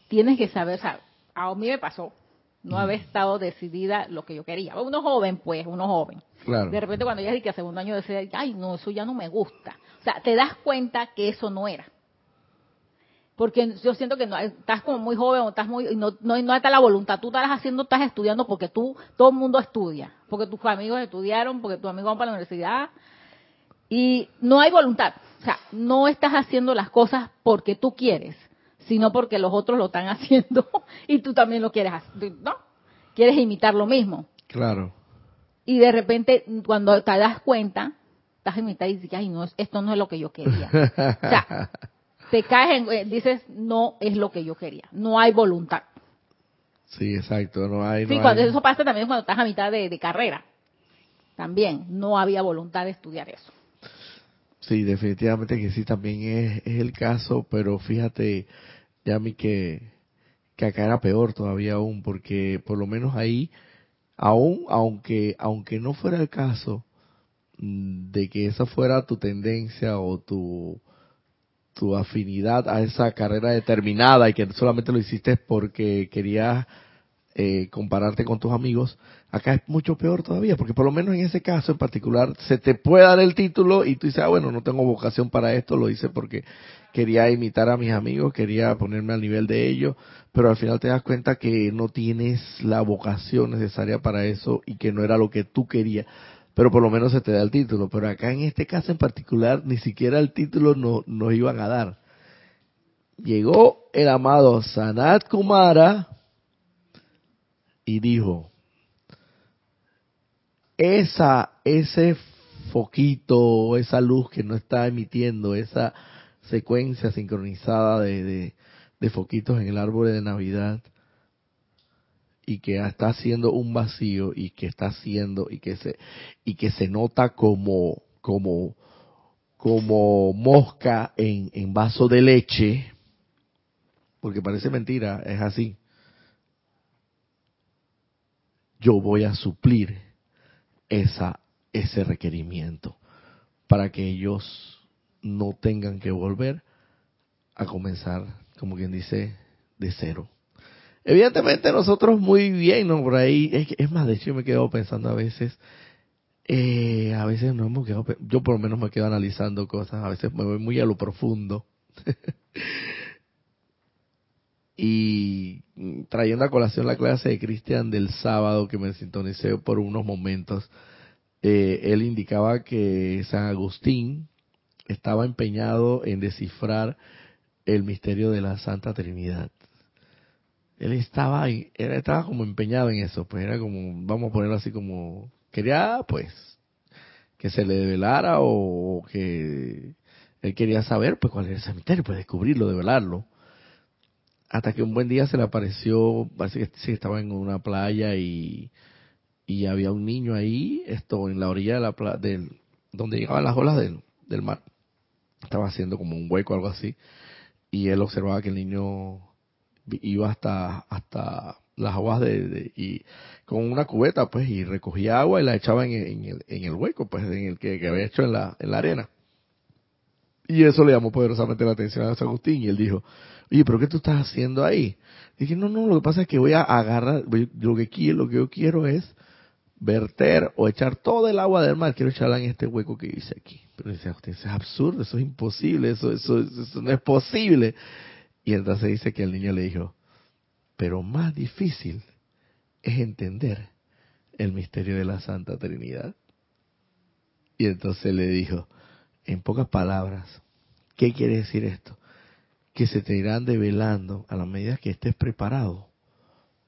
S3: tienes que saber, o sea, a mí me pasó, no había estado decidida lo que yo quería. Uno joven, pues, uno joven. De repente cuando ya que a segundo año decía, ay, no, eso ya no me gusta. O sea, te das cuenta que eso no era. Porque yo siento que no, estás como muy joven o estás muy, no, no, no está la voluntad. Tú estás haciendo, estás estudiando porque tú, todo el mundo estudia. Porque tus amigos estudiaron, porque tus amigos van para la universidad. Y no hay voluntad. O sea, no estás haciendo las cosas porque tú quieres sino porque los otros lo están haciendo y tú también lo quieres hacer, ¿no? Quieres imitar lo mismo.
S1: Claro.
S3: Y de repente, cuando te das cuenta, estás imitando y dices, ay, no, esto no es lo que yo quería. o sea, te caes en, eh, dices, no es lo que yo quería. No hay voluntad.
S1: Sí, exacto, no hay.
S3: sí, cuando eso pasa también cuando estás a mitad de, carrera. También no había voluntad de estudiar eso.
S1: Sí, definitivamente que sí, también es, es el caso, pero fíjate, ya mí que, que acá era peor todavía aún, porque por lo menos ahí, aún, aunque, aunque no fuera el caso mm, de que esa fuera tu tendencia o tu, tu afinidad a esa carrera determinada y que solamente lo hiciste porque querías eh, compararte con tus amigos, acá es mucho peor todavía, porque por lo menos en ese caso en particular se te puede dar el título y tú dices, ah, bueno, no tengo vocación para esto, lo hice porque quería imitar a mis amigos, quería ponerme al nivel de ellos, pero al final te das cuenta que no tienes la vocación necesaria para eso y que no era lo que tú querías, pero por lo menos se te da el título. Pero acá en este caso en particular, ni siquiera el título no, nos iban a dar. Llegó el amado Sanat Kumara y dijo, esa, ese foquito, esa luz que no está emitiendo, esa secuencia sincronizada de, de, foquitos en el árbol de Navidad y que está haciendo un vacío y que está haciendo y que se y que se nota como como como mosca en, en vaso de leche porque parece mentira es así. Yo voy a suplir esa ese requerimiento para que ellos no tengan que volver a comenzar, como quien dice, de cero. Evidentemente nosotros muy bien, ¿no? Por ahí, es, más, de hecho yo me quedo pensando a veces, eh, a veces no hemos quedado, yo por lo menos me quedo analizando cosas, a veces me voy muy a lo profundo. y trayendo a colación la clase de Cristian del sábado que me sintonicé por unos momentos, eh, él indicaba que San Agustín, estaba empeñado en descifrar el misterio de la Santa Trinidad. Él estaba ahí, él estaba como empeñado en eso, pues era como, vamos a ponerlo así como, quería pues que se le develara o que él quería saber pues cuál era el cementerio, pues descubrirlo, develarlo. Hasta que un buen día se le apareció, parece que sí, estaba en una playa y, y había un niño ahí, esto en la orilla de la playa, del, donde llegaban las olas del, del mar. Estaba haciendo como un hueco, algo así. Y él observaba que el niño iba hasta, hasta las aguas de, y con una cubeta pues y recogía agua y la echaba en, el, en el, hueco pues en el que, había hecho en la, en la arena. Y eso le llamó poderosamente la atención a San Agustín y él dijo oye pero qué tú estás haciendo ahí dije no no lo que pasa es que voy a agarrar lo que quiero lo que yo quiero es verter o echar todo el agua del mar. Quiero echarla en este hueco que hice aquí pero dice usted eso es absurdo eso es imposible eso, eso, eso no es posible y entonces dice que el niño le dijo pero más difícil es entender el misterio de la Santa Trinidad. Y entonces le dijo, en pocas palabras, ¿qué quiere decir esto? Que se te irán develando a la medida que estés preparado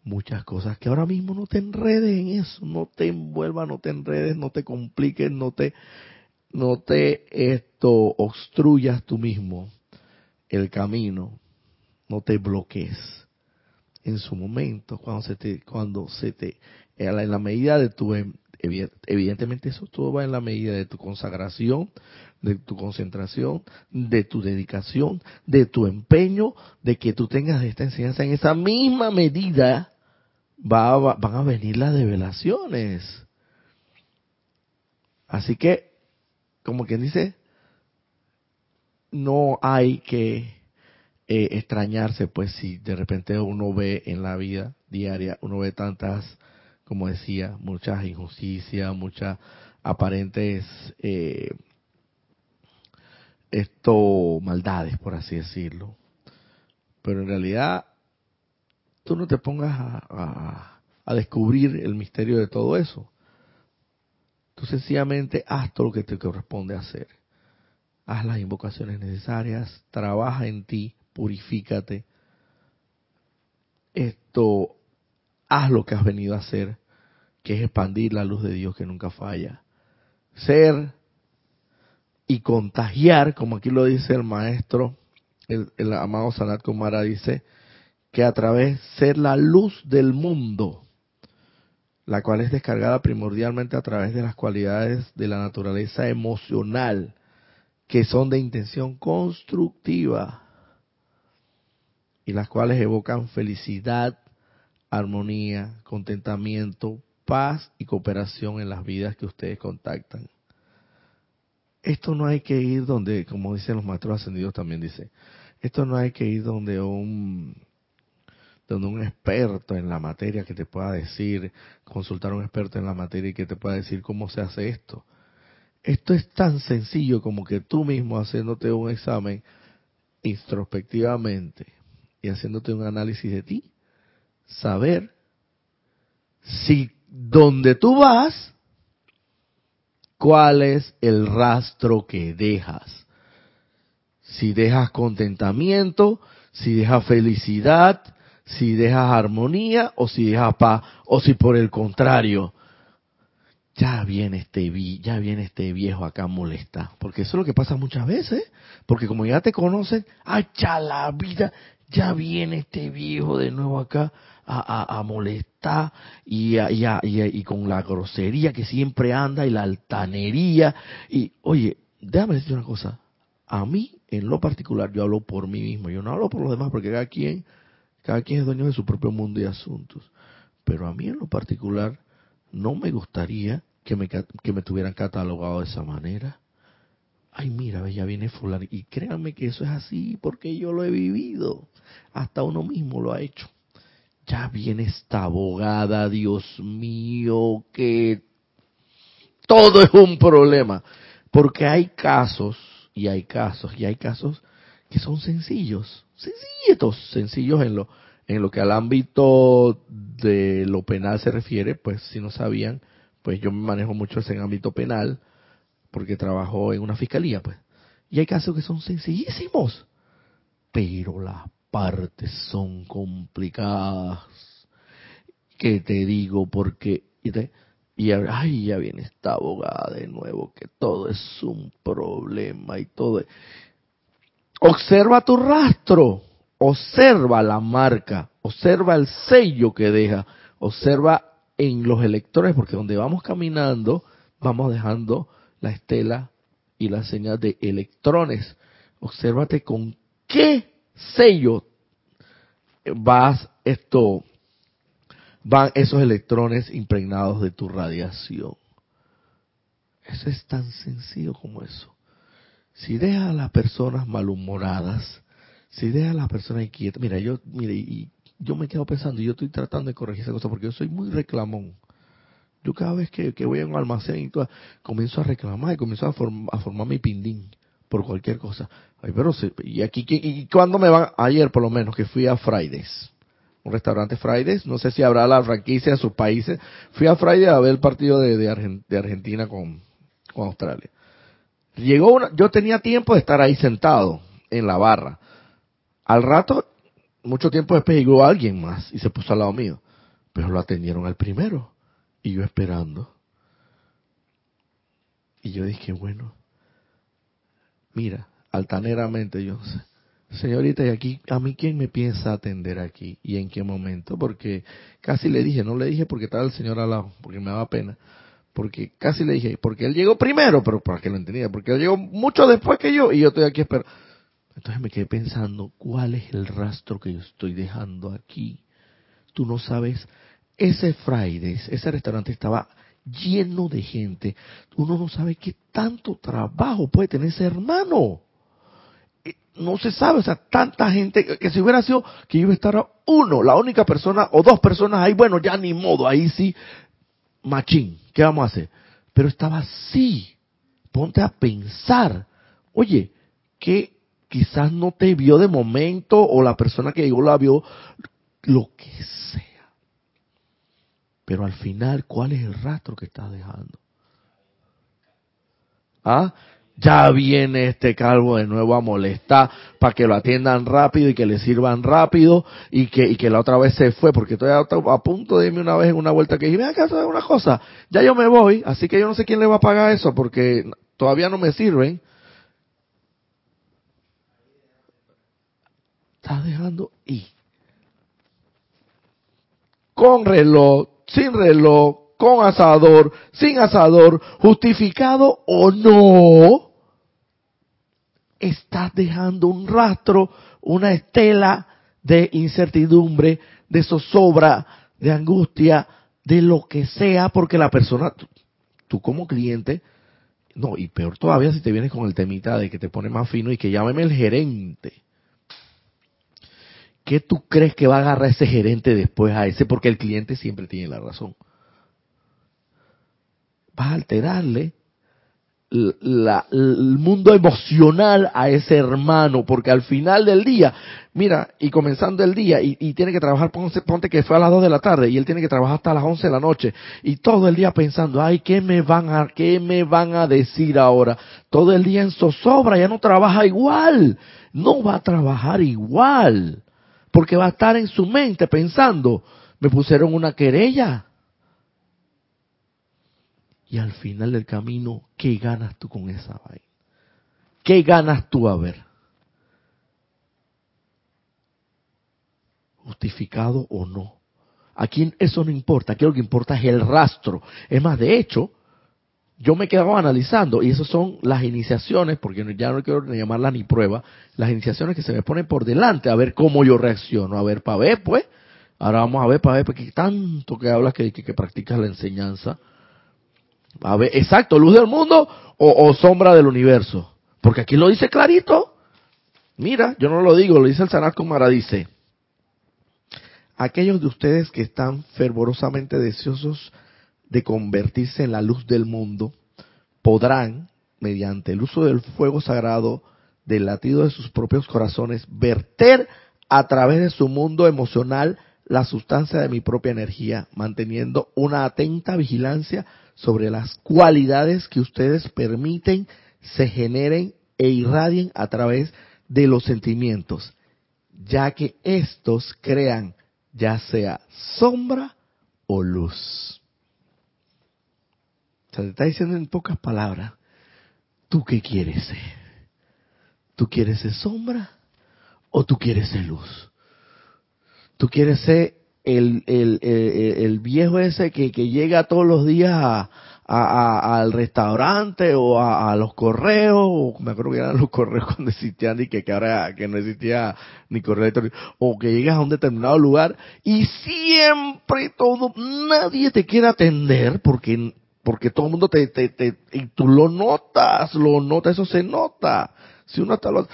S1: muchas cosas que ahora mismo no te enredes en eso, no te envuelvas, no te enredes, no te compliques, no te no te esto obstruyas tú mismo el camino, no te bloquees en su momento, cuando se te, cuando se te, en la medida de tu, em, evidentemente eso todo va en la medida de tu consagración, de tu concentración, de tu dedicación, de tu empeño, de que tú tengas esta enseñanza. En esa misma medida va, van a venir las revelaciones. Así que, como quien dice, no hay que eh, extrañarse, pues si de repente uno ve en la vida diaria, uno ve tantas, como decía, muchas injusticias, muchas aparentes eh, esto maldades, por así decirlo. Pero en realidad tú no te pongas a, a descubrir el misterio de todo eso. Tú sencillamente haz todo lo que te corresponde hacer. Haz las invocaciones necesarias, trabaja en ti, purifícate. Esto, haz lo que has venido a hacer, que es expandir la luz de Dios que nunca falla. Ser y contagiar, como aquí lo dice el maestro, el, amado Sanat Kumara dice, que a través ser la luz del mundo, la cual es descargada primordialmente a través de las cualidades de la naturaleza emocional, que son de intención constructiva, y las cuales evocan felicidad, armonía, contentamiento, paz y cooperación en las vidas que ustedes contactan. Esto no hay que ir donde, como dicen los maestros ascendidos también dice, esto no hay que ir donde un donde un experto en la materia que te pueda decir, consultar a un experto en la materia y que te pueda decir cómo se hace esto. Esto es tan sencillo como que tú mismo haciéndote un examen introspectivamente, y haciéndote un análisis de ti, saber si donde tú vas, cuál es el rastro que dejas. Si dejas contentamiento, si dejas felicidad, si dejas armonía o si dejas paz, o si por el contrario, ya viene este ya viene este viejo acá a molestar, porque eso es lo que pasa muchas veces, porque como ya te conocen, ¡acha la vida! ya viene este viejo de nuevo acá a, molestar y, y, con la grosería que siempre anda y la altanería. Y oye, déjame decir una cosa, a mí en lo particular yo hablo por mí mismo, yo no hablo por los demás porque cada quien, cada quien es dueño de su propio mundo y asuntos. Pero a mí en lo particular no me gustaría que me, que me tuvieran catalogado de esa manera ay mira, ya viene fulano. Y créanme que eso es así porque yo lo he vivido. Hasta uno mismo lo ha hecho. Ya viene esta abogada, Dios mío, que todo es un problema. Porque hay casos, y hay casos, y hay casos que son sencillos, sencillitos, sencillos en lo, en lo que al ámbito de lo penal se refiere, pues si no sabían, pues yo me manejo mucho en ámbito penal, porque trabajó en una fiscalía, pues. Y hay casos que son sencillísimos, pero las partes son complicadas. ¿Qué te digo? Porque, y, Y ay, ya viene esta abogada de nuevo, que todo es un problema y todo. Observa tu rastro, observa la marca, observa el sello que deja, observa en los electrones, porque donde vamos caminando, vamos dejando la estela y la señal de electrones. Obsérvate con qué sello vas esto van esos electrones impregnados de tu radiación. Eso es tan sencillo como eso. Si dejas a las personas malhumoradas, si dejas a las personas inquietas, mira, yo, mire, y yo me quedo pensando, y yo estoy tratando de corregir esa cosa porque yo soy muy reclamón. Yo cada vez que, voy a un almacén y todo, comienzo a reclamar y comienzo a, a formar mi pindín por cualquier cosa. Ay, pero y aquí, ¿y cuándo me van? Ayer por lo menos, que fui a Fridays un restaurante Fridays, no sé si habrá la franquicia en sus países. Fui a Fridays a ver el partido de, de, Argentina con, Australia. Llegó una, yo tenía tiempo de estar ahí sentado en la barra. Al rato, mucho tiempo después llegó alguien más y se puso al lado mío. Pero lo atendieron al primero. Y yo esperando. Y yo dije, bueno, mira, altaneramente yo señorita, ¿y aquí a mí quién me piensa atender aquí? ¿Y en qué momento? Porque casi le dije, no le dije porque estaba el señor al lado, porque me daba pena. Porque casi le dije, porque él llegó primero, pero para que lo entendía, porque él llegó mucho después que yo y yo estoy aquí esperando. Entonces me quedé pensando, ¿cuál es el rastro que yo estoy dejando aquí? Tú no sabes, ese Fridays, ese restaurante estaba lleno de gente. Uno no sabe qué tanto trabajo puede tener ese hermano no se sabe, o sea, tanta gente, que si hubiera sido que iba a estar uno, la única persona o dos personas ahí, bueno, ya ni modo, ahí sí, machín, ¿qué vamos a hacer? Pero estaba así, ponte a pensar, oye, que quizás no te vio de momento o la persona que llegó la vio, lo que sea. Pero al final, ¿cuál es el rastro que estás dejando? ¿Ah? Ya viene este calvo de nuevo a molestar para que lo atiendan rápido y que le sirvan rápido y que, y que la otra vez se fue, porque estoy a, punto de irme una vez en una vuelta que dije, mira acá, una cosa? Ya yo me voy, así que yo no sé quién le va a pagar eso porque todavía no me sirven. Estás dejando y con reloj, sin reloj, con asador, sin asador, justificado o no, estás dejando un rastro, una estela de incertidumbre, de zozobra, de angustia, de lo que sea, porque la persona, tú, como cliente, no, y peor todavía si te vienes con el temita de que te pone más fino y que llámeme el gerente. ¿Qué tú crees que va a agarrar ese gerente después a ese? Porque el cliente siempre tiene la razón. Vas a alterarle el mundo emocional a ese hermano, porque al final del día, mira, y comenzando el día, y, tiene que trabajar, ponte, que fue a las 2 de la tarde, y él tiene que trabajar hasta las 11 de la noche, y todo el día pensando, ay, ¿qué me van a, qué me van a decir ahora? Todo el día en zozobra, ya no trabaja igual, no va a trabajar igual, porque va a estar en su mente pensando, me pusieron una querella, y al final del camino, ¿qué ganas tú con esa vaina? ¿Qué ganas tú a ver? Justificado o no. Aquí eso no importa, aquí lo que importa es el rastro. Es más, de hecho, yo me quedaba analizando, y esas son las iniciaciones, porque ya no quiero llamarlas ni prueba, las iniciaciones que se me ponen por delante, a ver cómo yo reacciono, a ver, para ver, pues, ahora vamos a ver, para ver, porque tanto que hablas que, que practicas la enseñanza, a ver, exacto, luz del mundo o, sombra del universo. Porque aquí lo dice clarito. Mira, yo no lo digo, lo dice el Sanat Kumara, dice, aquellos de ustedes que están fervorosamente deseosos de convertirse en la luz del mundo, podrán, mediante el uso del fuego sagrado, del latido de sus propios corazones, verter a través de su mundo emocional la sustancia de mi propia energía, manteniendo una atenta vigilancia sobre las cualidades que ustedes permiten se generen e irradien a través de los sentimientos, ya que estos crean ya sea sombra o luz. O te está diciendo en pocas palabras, ¿tú qué quieres ser? ¿Tú quieres ser sombra o tú quieres ser luz? ¿Tú quieres ser el, el, el, viejo ese que, que llega todos los días a, al restaurante o a, los correos, o me acuerdo que eran los correos cuando existían y que, que ahora que no existía ni correo o que llegas a un determinado lugar y siempre todo, nadie te quiere atender porque porque todo el mundo te, te, te, y tú lo notas, lo notas, eso se nota. Si uno está lo,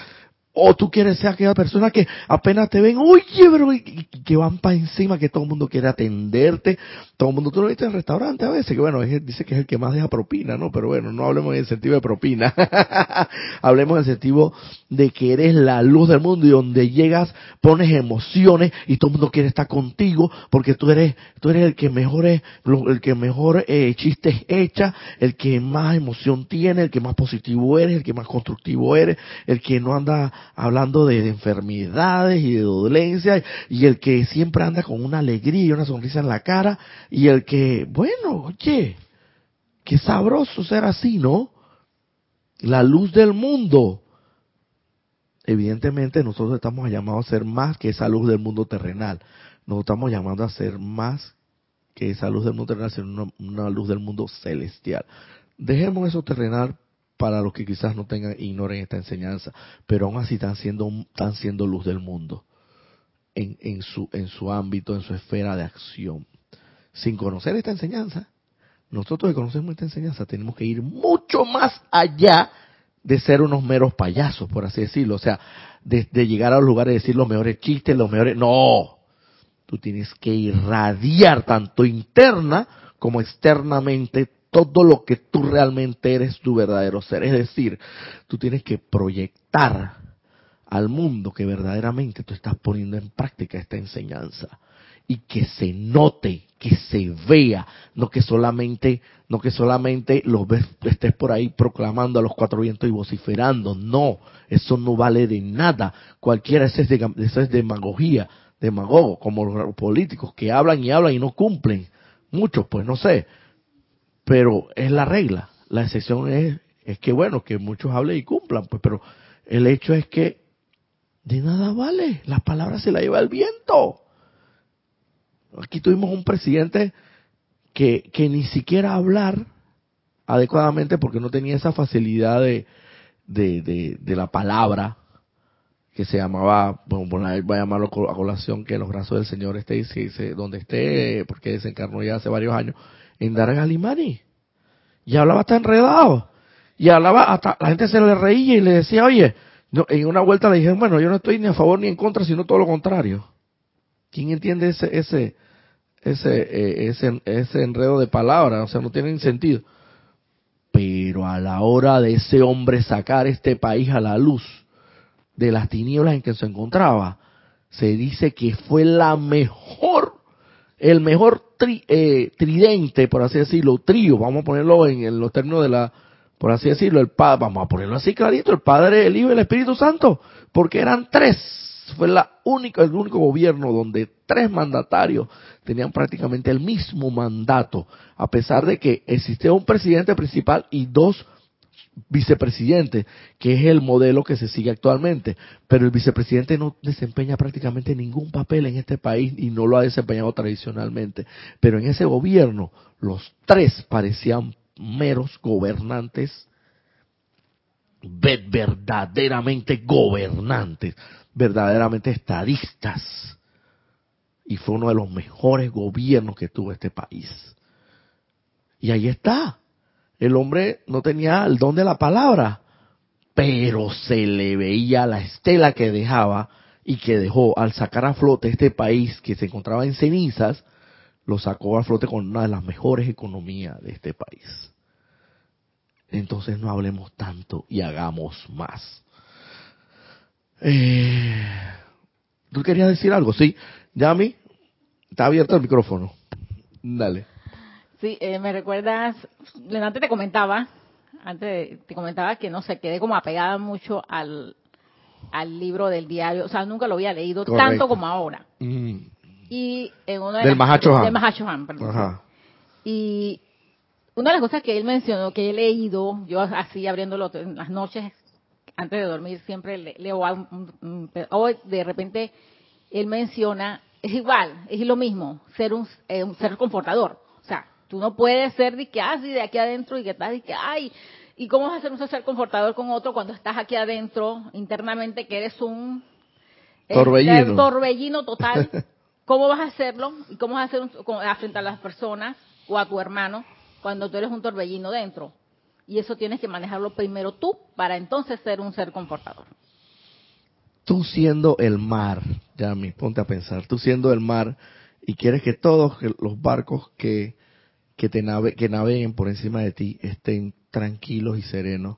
S1: o tú quieres ser aquella persona que apenas te ven, oye, pero y, que van para encima, que todo el mundo quiere atenderte. Todo el mundo, tú lo viste en el restaurante a veces, que bueno, dice que es el que más deja propina, ¿no? Pero bueno, no hablemos en el sentido de propina. hablemos en el sentido de que eres la luz del mundo y donde llegas pones emociones y todo el mundo quiere estar contigo porque tú eres, tú eres el que mejor es, el que mejor eh, chistes echa, el que más emoción tiene, el que más positivo eres, el que más constructivo eres, el que no anda hablando de, enfermedades y de dolencias, y el que siempre anda con una alegría y una sonrisa en la cara, y el que, bueno, oye, qué sabroso ser así, ¿no? La luz del mundo. Evidentemente nosotros estamos llamados a ser más que esa luz del mundo terrenal. Nos estamos llamando a ser más que esa luz del mundo terrenal, sino una luz del mundo celestial. Dejemos eso terrenal para los que quizás no tengan, ignoren esta enseñanza, pero aún así están siendo, están siendo luz del mundo en, en, su, en su ámbito, en su esfera de acción. Sin conocer esta enseñanza, nosotros que conocemos esta enseñanza tenemos que ir mucho más allá de ser unos meros payasos, por así decirlo. O sea, de, de llegar a los lugares y decir los mejores chistes, los mejores... No, tú tienes que irradiar tanto interna como externamente todo lo que tú realmente eres tu verdadero ser. Es decir, tú tienes que proyectar al mundo que verdaderamente tú estás poniendo en práctica esta enseñanza y que se note, que se vea, no que solamente, no que solamente lo ves, estés por ahí proclamando a los cuatro vientos y vociferando, no, eso no vale de nada, cualquiera es, de, eso es demagogía, demagogo, como los políticos que hablan y hablan y no cumplen, muchos pues no sé, pero es la regla. La excepción es, es que, bueno, que muchos hablen y cumplan, pues, pero el hecho es que de nada vale, las palabras se las lleva el viento. Aquí tuvimos un presidente que, que ni siquiera hablar adecuadamente porque no tenía esa facilidad de, de, de, la palabra que se llamaba, bueno, voy a llamarlo a colación, que los brazos del Señor esté, donde esté, porque desencarnó ya hace varios años, en Dar Galimani. Y hablaba hasta enredado. Y hablaba hasta, la gente se le reía y le decía, oye, en una vuelta le dijeron, bueno, yo no estoy ni a favor ni en contra, sino todo lo contrario. ¿Quién entiende ese, ese, ese, eh, ese, ese enredo de palabras? O sea, no tiene sentido. Pero a la hora de ese hombre sacar este país a la luz de las tinieblas en que se encontraba, se dice que fue la mejor el mejor eh, tridente, por así decirlo, trío, vamos a ponerlo en, los términos de la, por así decirlo, el padre, vamos a ponerlo así clarito, el Padre, el Hijo y el Espíritu Santo, porque eran tres. Fue la única, el único gobierno donde tres mandatarios tenían prácticamente el mismo mandato, a pesar de que existía un presidente principal y dos vicepresidente, que es el modelo que se sigue actualmente. Pero el vicepresidente no desempeña prácticamente ningún papel en este país y no lo ha desempeñado tradicionalmente. Pero en ese gobierno, los tres parecían meros gobernantes, verdaderamente gobernantes, verdaderamente estadistas. Y fue uno de los mejores gobiernos que tuvo este país. Y ahí está el hombre no tenía el don de la palabra, pero se le veía la estela que dejaba y que dejó al sacar a flote este país que se encontraba en cenizas, lo sacó a flote con una de las mejores economías de este país. Entonces no hablemos tanto y hagamos más. Eh, ¿Tú querías decir algo? Sí. Yami, está abierto el micrófono. Dale.
S3: Sí, eh, me recuerdas, antes te comentaba, antes te comentaba que no se quedé como apegada mucho al, al libro del diario, o sea, nunca lo había leído tanto como ahora. Mm. Y en uno de
S1: del Mahacho
S3: Del perdón. Y una de las cosas que él mencionó, que he leído, yo así abriéndolo en las noches, antes de dormir, siempre leo hoy de repente él menciona, es igual, es lo mismo, ser un, eh, ser confortador. O sea, tú no puedes ser de que, ah, de aquí adentro y que estás de que, ay, ¿y cómo vas a ser un ser confortador con otro cuando estás aquí adentro internamente que eres un
S1: torbellino,
S3: torbellino total? ¿Cómo vas a hacerlo? ¿Y cómo vas a hacer a frente a las personas o a tu hermano cuando tú eres un torbellino dentro? Y eso tienes que manejarlo primero tú para entonces ser un ser comportador.
S1: Tú siendo el mar, Yami, ponte a pensar, tú siendo el mar y quieres que todos los barcos que, que, te que naveguen por encima de ti estén tranquilos y serenos,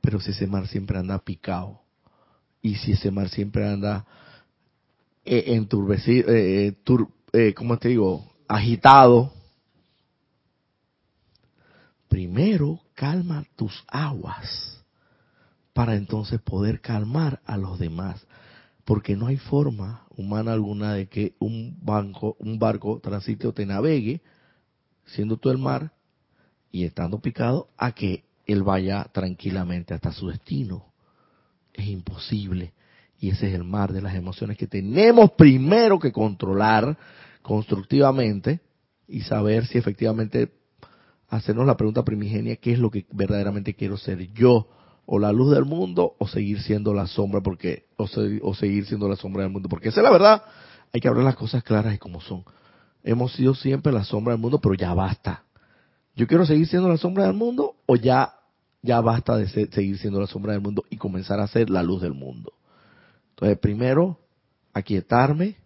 S1: pero si ese mar siempre anda picado y si ese mar siempre anda eh, enturbecido, eh, eh, ¿cómo te digo? Agitado, primero calma tus aguas para entonces poder calmar a los demás. Porque no hay forma humana alguna de que un, banco, un barco transite o te navegue, siendo tú el mar y estando picado, a que él vaya tranquilamente hasta su destino. Es imposible. Y ese es el mar de las emociones que tenemos primero que controlar constructivamente y saber si efectivamente hacernos la pregunta primigenia, ¿qué es lo que verdaderamente quiero ser yo? ¿O la luz del mundo o seguir siendo la sombra porque o, o seguir siendo la sombra del mundo? Porque esa es la verdad, hay que hablar las cosas claras y como son. Hemos sido siempre la sombra del mundo, pero ya basta. Yo quiero seguir siendo la sombra del mundo o ya ya basta de seguir siendo la sombra del mundo y comenzar a ser la luz del mundo. Entonces, primero, aquietarme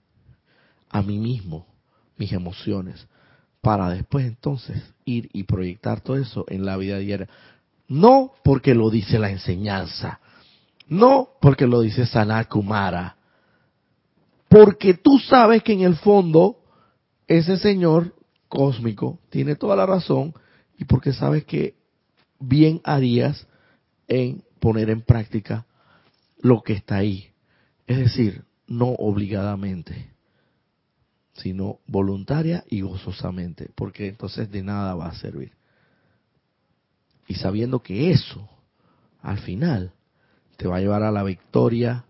S1: a mí mismo, mis emociones, para después entonces ir y proyectar todo eso en la vida diaria. No porque lo dice la enseñanza, no porque lo dice Sanat Kumara, porque tú sabes que en el fondo ese señor cósmico tiene toda la razón y porque sabes que bien harías en poner en práctica lo que está ahí. Es decir, no obligadamente sino voluntaria y gozosamente, porque entonces de nada va a servir. Y sabiendo que eso, al final, te va a llevar a la victoria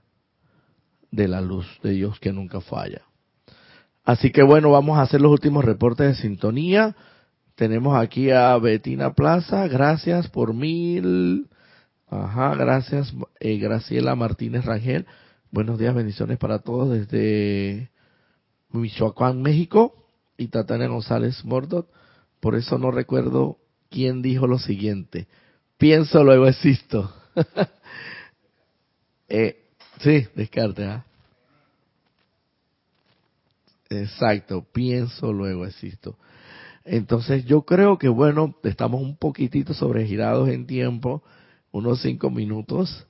S1: de la luz de Dios que nunca falla. Así que bueno, vamos a hacer los últimos reportes de sintonía. Tenemos aquí a Betina Plaza, gracias por mil. Ajá, gracias eh, Graciela Martínez Rangel. Buenos días, bendiciones para todos desde Michoacán, México, y Tatana González Mordot. Por eso no recuerdo quién dijo lo siguiente. Pienso, luego existo. eh, sí, descarte. ¿ah? Exacto, pienso, luego existo. Entonces yo creo que bueno, estamos un poquitito sobregirados en tiempo, unos cinco minutos.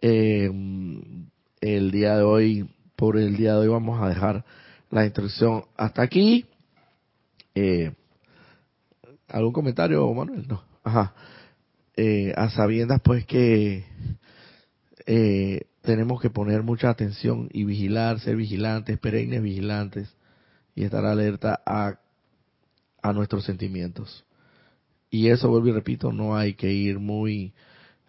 S1: Eh, el día de hoy, por el día de hoy vamos a dejar la instrucción hasta aquí. Eh, ¿Algún comentario, Manuel? No. Ajá. Eh, a sabiendas, pues, que eh, tenemos que poner mucha atención y vigilar, ser vigilantes, perennes vigilantes y estar alerta a, a nuestros sentimientos. Y eso, vuelvo y repito, no hay que ir muy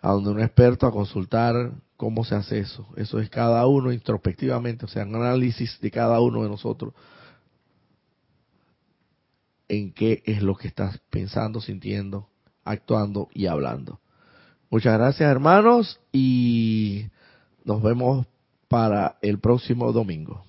S1: a donde un experto a consultar cómo se hace eso. Eso es cada uno introspectivamente, o sea, un análisis de cada uno de nosotros en qué es lo que estás pensando, sintiendo, actuando y hablando. Muchas gracias hermanos y nos vemos para el próximo domingo.